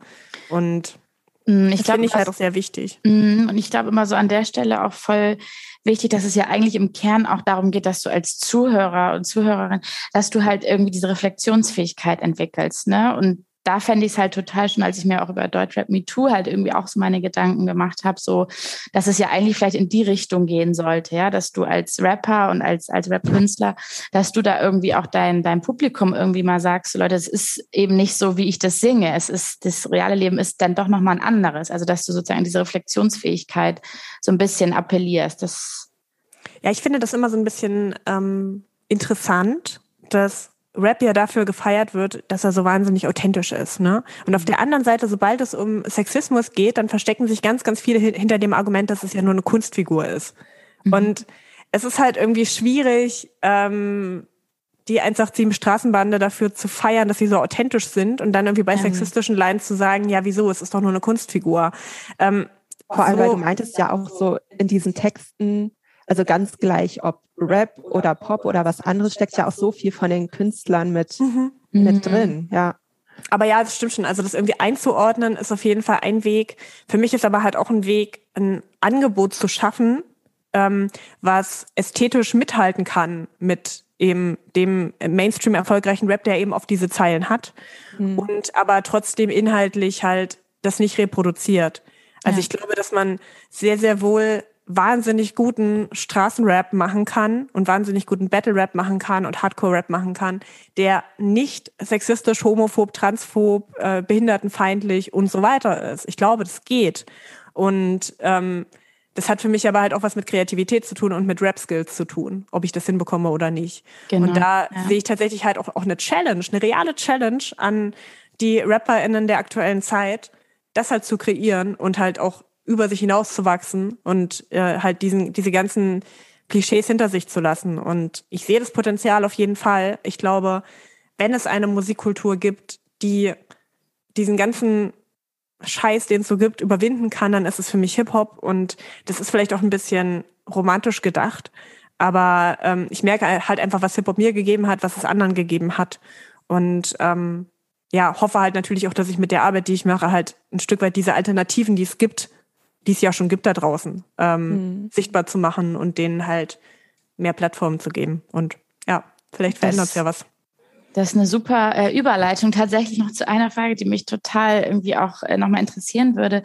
Und mm, ich das finde ich halt auch sehr wichtig. Mm, und ich glaube immer so an der Stelle auch voll wichtig, dass es ja eigentlich im Kern auch darum geht, dass du als Zuhörer und Zuhörerin, dass du halt irgendwie diese Reflexionsfähigkeit entwickelst, ne? Und da fände ich es halt total schön, als ich mir auch über Deutschrap Me Too halt irgendwie auch so meine Gedanken gemacht habe, so, dass es ja eigentlich vielleicht in die Richtung gehen sollte, ja, dass du als Rapper und als, als Rap-Künstler, dass du da irgendwie auch dein, dein Publikum irgendwie mal sagst, Leute, es ist eben nicht so, wie ich das singe. Es ist, das reale Leben ist dann doch nochmal ein anderes. Also, dass du sozusagen diese Reflexionsfähigkeit so ein bisschen appellierst. Das ja, ich finde das immer so ein bisschen ähm, interessant, dass Rap ja dafür gefeiert wird, dass er so wahnsinnig authentisch ist. Ne? Und auf mhm. der anderen Seite, sobald es um Sexismus geht, dann verstecken sich ganz, ganz viele hinter dem Argument, dass es ja nur eine Kunstfigur ist. Mhm. Und es ist halt irgendwie schwierig, ähm, die 187 Straßenbande dafür zu feiern, dass sie so authentisch sind und dann irgendwie bei sexistischen Lines zu sagen, ja, wieso, es ist doch nur eine Kunstfigur. Ähm, Vor allem, so, weil du meintest ja auch so in diesen Texten, also ganz gleich, ob Rap oder Pop oder was anderes, steckt ja auch so viel von den Künstlern mit, mhm. mit mhm. drin, ja. Aber ja, das stimmt schon. Also das irgendwie einzuordnen ist auf jeden Fall ein Weg. Für mich ist aber halt auch ein Weg, ein Angebot zu schaffen, ähm, was ästhetisch mithalten kann mit eben dem Mainstream erfolgreichen Rap, der eben auf diese Zeilen hat mhm. und aber trotzdem inhaltlich halt das nicht reproduziert. Also ja. ich glaube, dass man sehr, sehr wohl wahnsinnig guten Straßenrap machen kann und wahnsinnig guten Battle-Rap machen kann und Hardcore-Rap machen kann, der nicht sexistisch, homophob, transphob, äh, behindertenfeindlich und so weiter ist. Ich glaube, das geht. Und ähm, das hat für mich aber halt auch was mit Kreativität zu tun und mit Rap-Skills zu tun, ob ich das hinbekomme oder nicht. Genau, und da ja. sehe ich tatsächlich halt auch, auch eine Challenge, eine reale Challenge an die RapperInnen der aktuellen Zeit, das halt zu kreieren und halt auch über sich hinauszuwachsen und äh, halt diesen, diese ganzen Klischees hinter sich zu lassen. Und ich sehe das Potenzial auf jeden Fall. Ich glaube, wenn es eine Musikkultur gibt, die diesen ganzen Scheiß, den es so gibt, überwinden kann, dann ist es für mich Hip-Hop. Und das ist vielleicht auch ein bisschen romantisch gedacht. Aber ähm, ich merke halt einfach, was Hip-Hop mir gegeben hat, was es anderen gegeben hat. Und ähm, ja, hoffe halt natürlich auch, dass ich mit der Arbeit, die ich mache, halt ein Stück weit diese Alternativen, die es gibt, die es ja schon gibt da draußen, ähm, mhm. sichtbar zu machen und denen halt mehr Plattformen zu geben. Und ja, vielleicht verändert es ja was. Das ist eine super äh, Überleitung tatsächlich noch zu einer Frage, die mich total irgendwie auch äh, nochmal interessieren würde,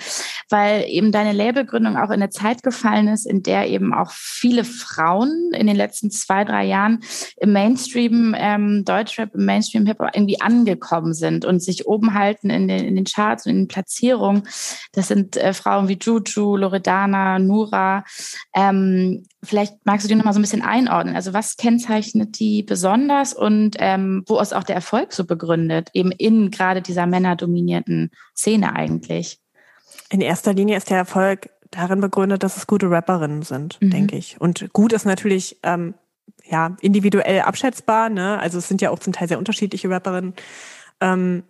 weil eben deine Labelgründung auch in eine Zeit gefallen ist, in der eben auch viele Frauen in den letzten zwei, drei Jahren im Mainstream ähm, Deutschrap, im Mainstream Hip-Hop irgendwie angekommen sind und sich oben halten in den, in den Charts und in den Platzierungen. Das sind äh, Frauen wie Juju, Loredana, Nura. Ähm, vielleicht magst du die nochmal so ein bisschen einordnen. Also was kennzeichnet die besonders und ähm, wo ist auch der Erfolg so begründet, eben in gerade dieser männerdominierten Szene eigentlich? In erster Linie ist der Erfolg darin begründet, dass es gute Rapperinnen sind, mhm. denke ich. Und gut ist natürlich ähm, ja individuell abschätzbar. Ne? Also es sind ja auch zum Teil sehr unterschiedliche Rapperinnen. Ähm,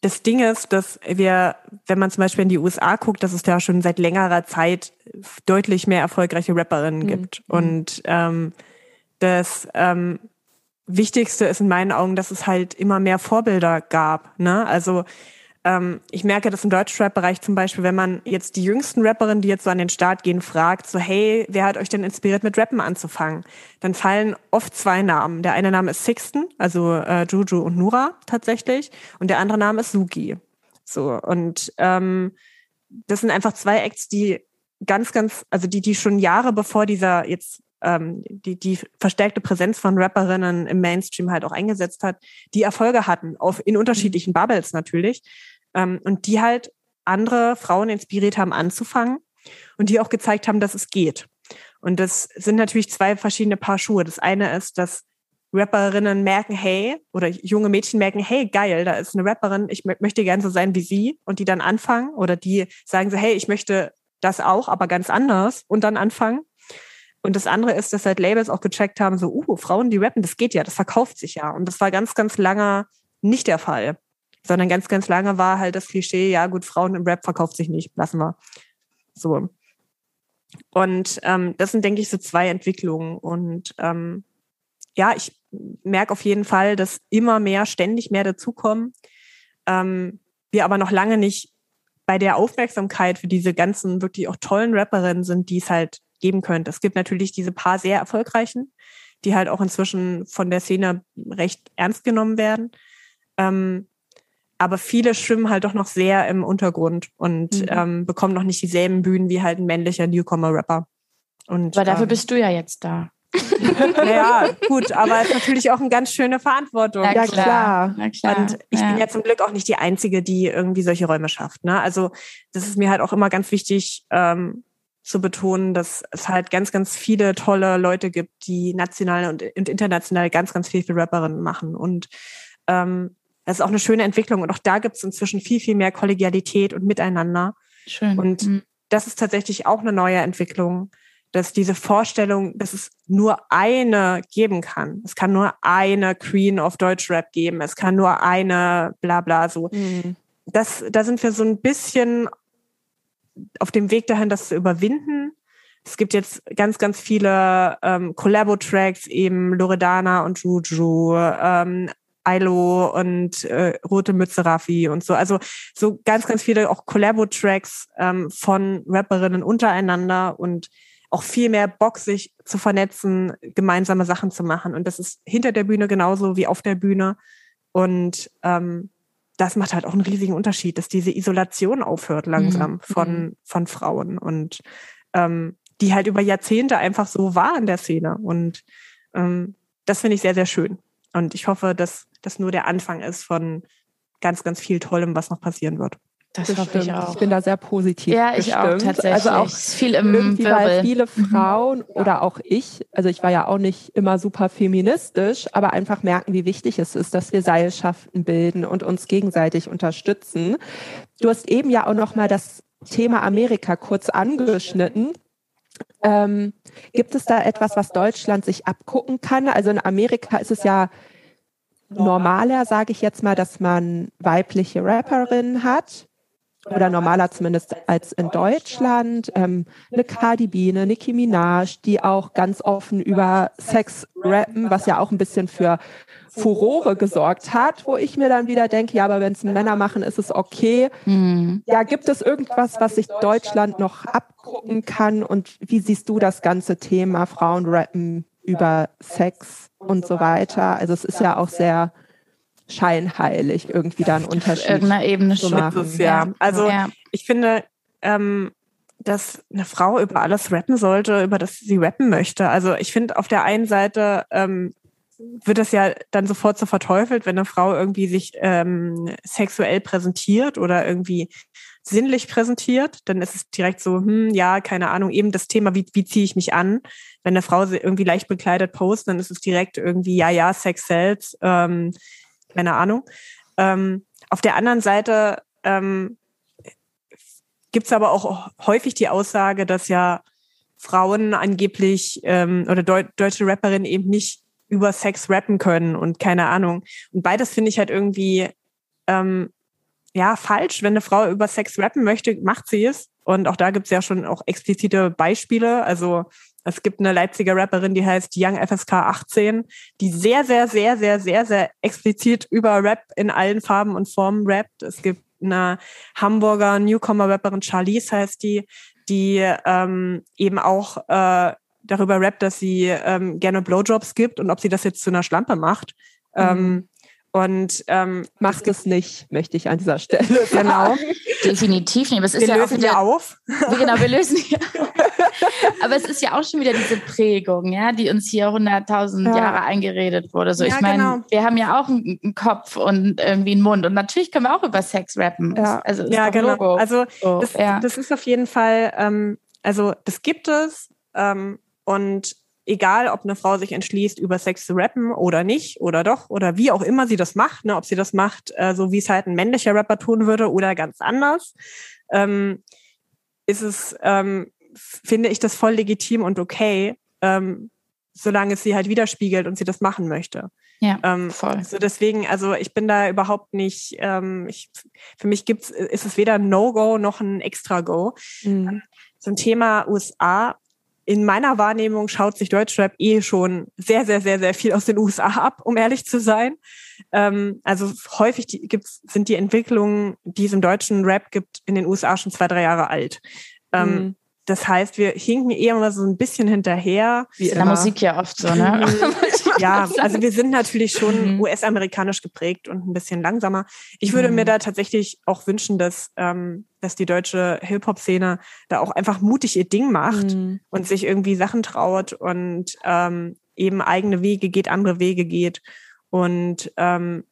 das Ding ist, dass wir, wenn man zum Beispiel in die USA guckt, dass es da schon seit längerer Zeit deutlich mehr erfolgreiche Rapperinnen mhm. gibt. Und ähm, das ähm, Wichtigste ist in meinen Augen, dass es halt immer mehr Vorbilder gab. Ne? Also ähm, ich merke das im Deutschrap-Bereich zum Beispiel, wenn man jetzt die jüngsten Rapperinnen, die jetzt so an den Start gehen, fragt, so hey, wer hat euch denn inspiriert, mit Rappen anzufangen? Dann fallen oft zwei Namen. Der eine Name ist Sixten, also äh, Juju und Nura tatsächlich, und der andere Name ist Suki. So und ähm, das sind einfach zwei Acts, die ganz, ganz, also die, die schon Jahre bevor dieser jetzt ähm, die, die verstärkte Präsenz von Rapperinnen im Mainstream halt auch eingesetzt hat, die Erfolge hatten, auf, in unterschiedlichen Bubbles natürlich. Ähm, und die halt andere Frauen inspiriert haben, anzufangen und die auch gezeigt haben, dass es geht. Und das sind natürlich zwei verschiedene Paar Schuhe. Das eine ist, dass Rapperinnen merken, hey, oder junge Mädchen merken, hey, geil, da ist eine Rapperin, ich möchte gerne so sein wie sie und die dann anfangen oder die sagen so, hey, ich möchte das auch, aber ganz anders und dann anfangen. Und das andere ist, dass halt Labels auch gecheckt haben, so, uh, Frauen, die rappen, das geht ja, das verkauft sich ja. Und das war ganz, ganz lange nicht der Fall. Sondern ganz, ganz lange war halt das Klischee, ja gut, Frauen im Rap verkauft sich nicht, lassen wir. So. Und ähm, das sind, denke ich, so zwei Entwicklungen. Und ähm, ja, ich merke auf jeden Fall, dass immer mehr, ständig mehr dazukommen. Ähm, wir aber noch lange nicht bei der Aufmerksamkeit für diese ganzen wirklich auch tollen Rapperinnen sind, die es halt geben könnte. Es gibt natürlich diese paar sehr erfolgreichen, die halt auch inzwischen von der Szene recht ernst genommen werden. Ähm, aber viele schwimmen halt doch noch sehr im Untergrund und mhm. ähm, bekommen noch nicht dieselben Bühnen wie halt ein männlicher Newcomer-Rapper. Und, aber dafür ähm, bist du ja jetzt da. [LAUGHS] ja, gut, aber es ist natürlich auch eine ganz schöne Verantwortung. Ja, klar. Ja, klar. Und ich ja. bin ja zum Glück auch nicht die Einzige, die irgendwie solche Räume schafft. Ne? Also das ist mir halt auch immer ganz wichtig ähm, zu betonen, dass es halt ganz, ganz viele tolle Leute gibt, die national und, international ganz, ganz viel für Rapperinnen machen. Und ähm, das ist auch eine schöne Entwicklung. Und auch da gibt es inzwischen viel, viel mehr Kollegialität und Miteinander. Schön. Und mhm. das ist tatsächlich auch eine neue Entwicklung dass diese Vorstellung, dass es nur eine geben kann. Es kann nur eine Queen of Deutschrap geben. Es kann nur eine bla bla so. Mhm. Das, da sind wir so ein bisschen auf dem Weg dahin, das zu überwinden. Es gibt jetzt ganz, ganz viele ähm, Collabo-Tracks, eben Loredana und Juju, ähm, Ailo und äh, Rote Mütze Raffi und so. Also so ganz, ganz viele auch Collabo-Tracks ähm, von Rapperinnen untereinander und auch viel mehr Bock, sich zu vernetzen, gemeinsame Sachen zu machen. Und das ist hinter der Bühne genauso wie auf der Bühne. Und ähm, das macht halt auch einen riesigen Unterschied, dass diese Isolation aufhört langsam mhm. von, mhm. von Frauen und ähm, die halt über Jahrzehnte einfach so war in der Szene. Und ähm, das finde ich sehr, sehr schön. Und ich hoffe, dass das nur der Anfang ist von ganz, ganz viel Tollem, was noch passieren wird. Das hoffe ich auch. Ich bin da sehr positiv. Ja, ich bestimmt. auch tatsächlich. Also auch viel im irgendwie, Wirbel. weil viele mhm. Frauen oder auch ich, also ich war ja auch nicht immer super feministisch, aber einfach merken, wie wichtig es ist, dass wir Seilschaften bilden und uns gegenseitig unterstützen. Du hast eben ja auch noch mal das Thema Amerika kurz angeschnitten. Ähm, gibt es da etwas, was Deutschland sich abgucken kann? Also in Amerika ist es ja normaler, sage ich jetzt mal, dass man weibliche Rapperinnen hat oder normaler zumindest als in Deutschland. Ähm, eine Cardi B, eine Nicki Minaj, die auch ganz offen über Sex rappen, was ja auch ein bisschen für Furore gesorgt hat, wo ich mir dann wieder denke, ja, aber wenn es Männer machen, ist es okay. Mhm. Ja, gibt es irgendwas, was sich Deutschland noch abgucken kann? Und wie siehst du das ganze Thema Frauen rappen über Sex und so weiter? Also es ist ja auch sehr scheinheilig irgendwie dann Unterschied. irgendeiner Ebene zu machen. Es, ja. ja. Also ja. ich finde, ähm, dass eine Frau über alles rappen sollte, über das sie rappen möchte. Also ich finde auf der einen Seite ähm, wird das ja dann sofort so verteufelt, wenn eine Frau irgendwie sich ähm, sexuell präsentiert oder irgendwie sinnlich präsentiert, dann ist es direkt so, hm, ja, keine Ahnung, eben das Thema, wie, wie ziehe ich mich an? Wenn eine Frau irgendwie leicht bekleidet postet, dann ist es direkt irgendwie, ja, ja, Sex sells. Ähm, keine Ahnung. Ähm, auf der anderen Seite ähm, gibt es aber auch häufig die Aussage, dass ja Frauen angeblich ähm, oder Deu deutsche Rapperinnen eben nicht über Sex rappen können und keine Ahnung. Und beides finde ich halt irgendwie ähm, ja falsch. Wenn eine Frau über Sex rappen möchte, macht sie es. Und auch da gibt es ja schon auch explizite Beispiele. Also es gibt eine Leipziger Rapperin, die heißt Young FSK 18, die sehr, sehr, sehr, sehr, sehr, sehr explizit über Rap in allen Farben und Formen rappt. Es gibt eine Hamburger Newcomer-Rapperin, Charlize heißt die, die ähm, eben auch äh, darüber rappt, dass sie ähm, gerne Blowjobs gibt und ob sie das jetzt zu einer Schlampe macht. Mhm. Ähm, und ähm, macht es nicht, möchte ich an dieser Stelle [LAUGHS] genau. sagen. Genau. Definitiv nicht. Aber es ist wir ja lösen auch wieder, ja auf. Genau, wir lösen [LAUGHS] ja Aber es ist ja auch schon wieder diese Prägung, ja, die uns hier hunderttausend ja. Jahre eingeredet wurde. So, ja, ich meine, genau. wir haben ja auch einen, einen, Kopf und irgendwie einen Mund. Und natürlich können wir auch über Sex rappen. Ja, also, ja genau. Logo. Also so, das, das, ist auf jeden Fall, ähm, also das gibt es. Ähm, und egal, ob eine Frau sich entschließt, über Sex zu rappen oder nicht oder doch oder wie auch immer sie das macht, ne, ob sie das macht, äh, so wie es halt ein männlicher Rapper tun würde oder ganz anders, ähm, ist es, ähm, finde ich das voll legitim und okay, ähm, solange es sie halt widerspiegelt und sie das machen möchte. Ja, ähm, voll. Also deswegen, also ich bin da überhaupt nicht, ähm, ich, für mich gibt's, ist es weder ein No-Go noch ein Extra-Go. Mhm. Zum Thema USA. In meiner Wahrnehmung schaut sich Deutschrap eh schon sehr, sehr, sehr, sehr viel aus den USA ab, um ehrlich zu sein. Ähm, also häufig die, gibt's, sind die Entwicklungen, die es im deutschen Rap gibt, in den USA schon zwei, drei Jahre alt. Ähm, mhm. Das heißt, wir hinken eher mal so ein bisschen hinterher. Wie in der Musik ja oft so, ne? [LAUGHS] ja, also wir sind natürlich schon mhm. US-amerikanisch geprägt und ein bisschen langsamer. Ich würde mhm. mir da tatsächlich auch wünschen, dass, ähm, dass die deutsche Hip-Hop-Szene da auch einfach mutig ihr Ding macht mhm. und sich irgendwie Sachen traut und ähm, eben eigene Wege geht, andere Wege geht. Und ähm,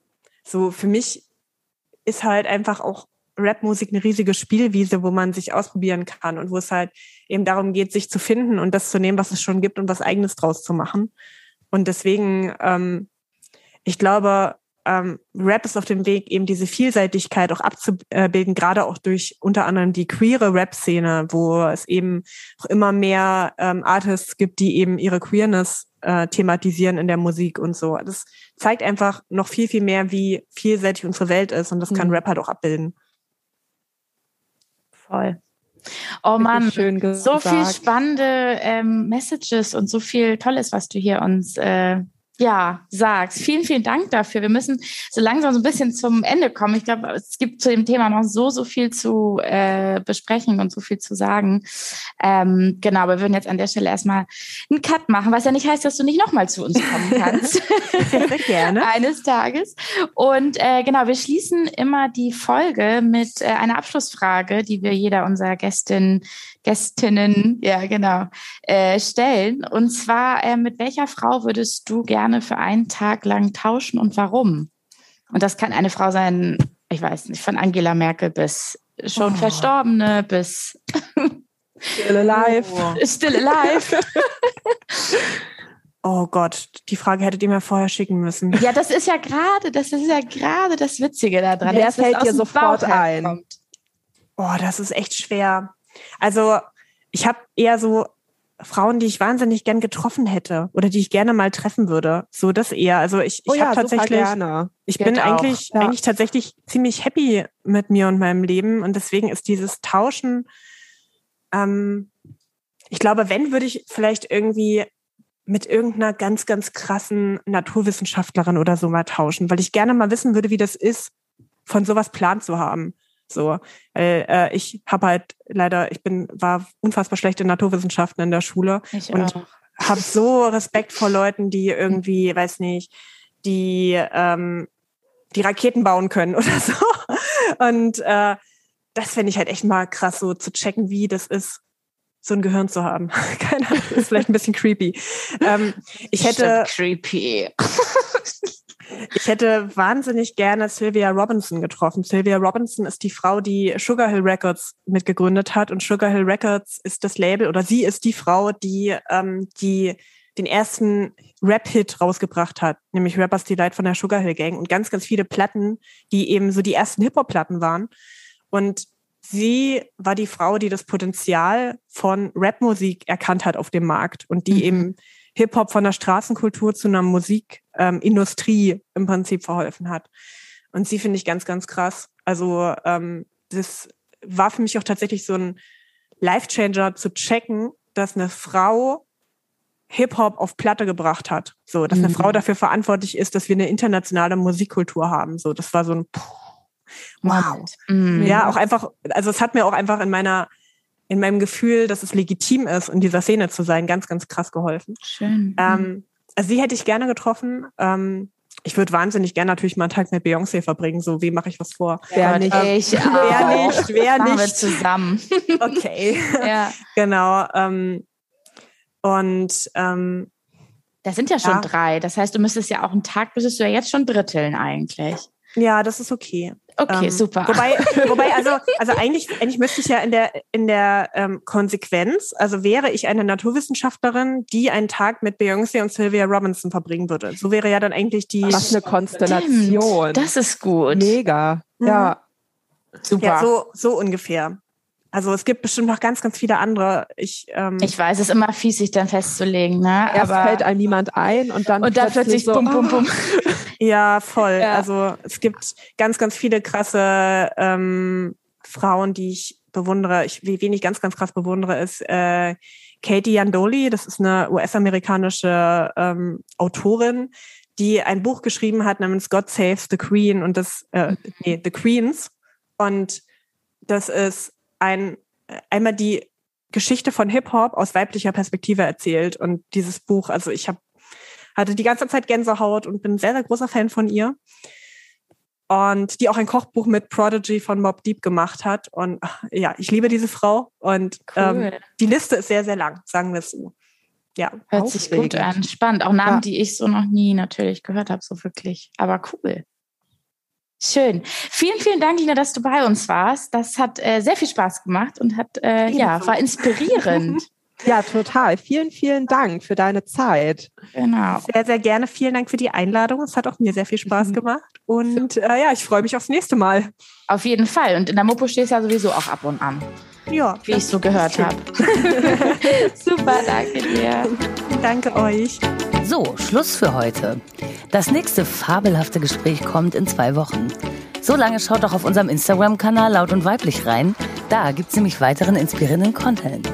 so für mich ist halt einfach auch Rapmusik eine riesige Spielwiese, wo man sich ausprobieren kann und wo es halt eben darum geht, sich zu finden und das zu nehmen, was es schon gibt und was eigenes draus zu machen. Und deswegen, ähm, ich glaube, ähm, Rap ist auf dem Weg, eben diese Vielseitigkeit auch abzubilden, gerade auch durch unter anderem die queere Rap-Szene, wo es eben auch immer mehr ähm, Artists gibt, die eben ihre Queerness äh, thematisieren in der Musik und so. Das zeigt einfach noch viel, viel mehr, wie vielseitig unsere Welt ist und das kann mhm. Rap halt auch abbilden. Voll. Oh Mann, so viel spannende ähm, Messages und so viel Tolles, was du hier uns äh, ja, sagst. Vielen, vielen Dank dafür. Wir müssen so langsam so ein bisschen zum Ende kommen. Ich glaube, es gibt zu dem Thema noch so, so viel zu äh, besprechen und so viel zu sagen. Ähm, genau, aber wir würden jetzt an der Stelle erstmal einen Cut machen, was ja nicht heißt, dass du nicht nochmal zu uns kommen kannst. [LAUGHS] Sehr gerne. [LAUGHS] Eines Tages. Und äh, genau, wir schließen immer die Folge mit äh, einer Abschlussfrage, die wir jeder unserer Gästin Gästinnen, ja genau, äh, stellen. Und zwar, äh, mit welcher Frau würdest du gerne für einen Tag lang tauschen und warum? Und das kann eine Frau sein, ich weiß nicht, von Angela Merkel bis schon oh. Verstorbene bis [LAUGHS] Still Alive. Oh. [LAUGHS] Still Alive. [LAUGHS] Oh Gott, die Frage hättet ihr mir vorher schicken müssen. Ja, das ist ja gerade, das ist ja gerade das Witzige daran. Wer fällt dir sofort ein? Oh, das ist echt schwer. Also ich habe eher so Frauen, die ich wahnsinnig gern getroffen hätte oder die ich gerne mal treffen würde. So das eher. Also ich, ich oh ja, habe tatsächlich, ich Geht bin eigentlich ja. eigentlich tatsächlich ziemlich happy mit mir und meinem Leben und deswegen ist dieses Tauschen. Ähm, ich glaube, wenn würde ich vielleicht irgendwie mit irgendeiner ganz ganz krassen Naturwissenschaftlerin oder so mal tauschen, weil ich gerne mal wissen würde, wie das ist, von sowas Plan zu haben. So, weil äh, ich habe halt leider, ich bin, war unfassbar schlecht in Naturwissenschaften in der Schule ich und habe so Respekt vor Leuten, die irgendwie, weiß nicht, die die die Raketen bauen können oder [LAUGHS] so. Und äh, das fände ich halt echt mal krass, so zu checken, wie das ist, so ein Gehirn zu haben. [LAUGHS] Keine Ahnung, ist vielleicht ein bisschen creepy. Ähm, ich hätte creepy. Ich hätte wahnsinnig gerne Sylvia Robinson getroffen. Sylvia Robinson ist die Frau, die Sugar Hill Records mitgegründet hat. Und Sugar Hill Records ist das Label oder sie ist die Frau, die, ähm, die den ersten Rap-Hit rausgebracht hat, nämlich Rappers Delight von der Sugar Hill Gang und ganz, ganz viele Platten, die eben so die ersten Hip-Hop-Platten waren. Und sie war die Frau, die das Potenzial von Rapmusik erkannt hat auf dem Markt und die mhm. eben Hip-Hop von der Straßenkultur zu einer Musikindustrie ähm, im Prinzip verholfen hat. Und sie finde ich ganz, ganz krass. Also ähm, das war für mich auch tatsächlich so ein Life-Changer zu checken, dass eine Frau Hip-Hop auf Platte gebracht hat. So, dass eine mhm. Frau dafür verantwortlich ist, dass wir eine internationale Musikkultur haben. So, das war so ein Puh, Wow. Mhm. Ja, auch einfach, also es hat mir auch einfach in meiner in meinem Gefühl, dass es legitim ist, in dieser Szene zu sein, ganz, ganz krass geholfen. Schön. Ähm, also sie hätte ich gerne getroffen. Ähm, ich würde wahnsinnig gerne natürlich mal einen Tag mit Beyoncé verbringen. So, wie mache ich was vor? Wer nicht? Ähm, ich wer nicht? Wer nicht? Wir zusammen. [LAUGHS] okay. [LAUGHS] ja. Genau. Ähm, und ähm, das sind ja schon ja. drei. Das heißt, du müsstest ja auch einen Tag, müsstest du ja jetzt schon dritteln eigentlich. Ja, das ist okay. Okay, ähm, super. Wobei, [LAUGHS] wobei also, also eigentlich, eigentlich müsste ich ja in der, in der ähm, Konsequenz, also wäre ich eine Naturwissenschaftlerin, die einen Tag mit Beyoncé und Sylvia Robinson verbringen würde. So wäre ja dann eigentlich die. Was eine Konstellation. Stimmt, das ist gut. Mega. Mhm. Ja. Super. Ja, so, so ungefähr. Also es gibt bestimmt noch ganz, ganz viele andere. Ich, ähm, ich weiß, es ist immer fies, sich dann festzulegen, ne? Erst Aber fällt einem niemand ein und dann und dann plötzlich so, bum, bum, bum. [LAUGHS] Ja, voll. Ja. Also es gibt ganz, ganz viele krasse ähm, Frauen, die ich bewundere. Ich, wie- wen ich ganz, ganz krass bewundere, ist äh, Katie Yandoli. Das ist eine US-amerikanische ähm, Autorin, die ein Buch geschrieben hat namens God Saves the Queen und das, äh, nee, The Queens. Und das ist ein einmal die Geschichte von Hip-Hop aus weiblicher Perspektive erzählt. Und dieses Buch, also ich habe hatte die ganze Zeit Gänsehaut und bin ein sehr, sehr großer Fan von ihr. Und die auch ein Kochbuch mit Prodigy von Mob Deep gemacht hat. Und ja, ich liebe diese Frau. Und ähm, Cool. die Liste ist sehr, sehr lang, sagen wir es so. Ja. Hört sich gut Aufregend. an. Spannend. Auch Namen, Ja. die ich so noch nie natürlich gehört habe, so wirklich. Aber cool. Schön. Vielen, vielen Dank, Lina, dass du bei uns warst. Das hat äh, sehr viel Spaß gemacht und hat, äh, ja, war inspirierend. [LAUGHS] Ja, total. Vielen, vielen Dank für deine Zeit. genau. Sehr, sehr gerne. Vielen Dank für die Einladung. Es hat auch mir sehr viel Spaß gemacht. Und äh, ja, ich freue mich aufs nächste Mal. Auf jeden Fall. Und in der Mopo stehst du ja sowieso auch ab und an, Ja, wie ich so gehört habe. [LAUGHS] Super, danke dir. [LAUGHS] danke euch. So, Schluss für heute. Das nächste fabelhafte Gespräch kommt in zwei Wochen. So lange schaut doch auf unserem Instagram-Kanal Laut und Weiblich rein. Da gibt's nämlich weiteren inspirierenden Content.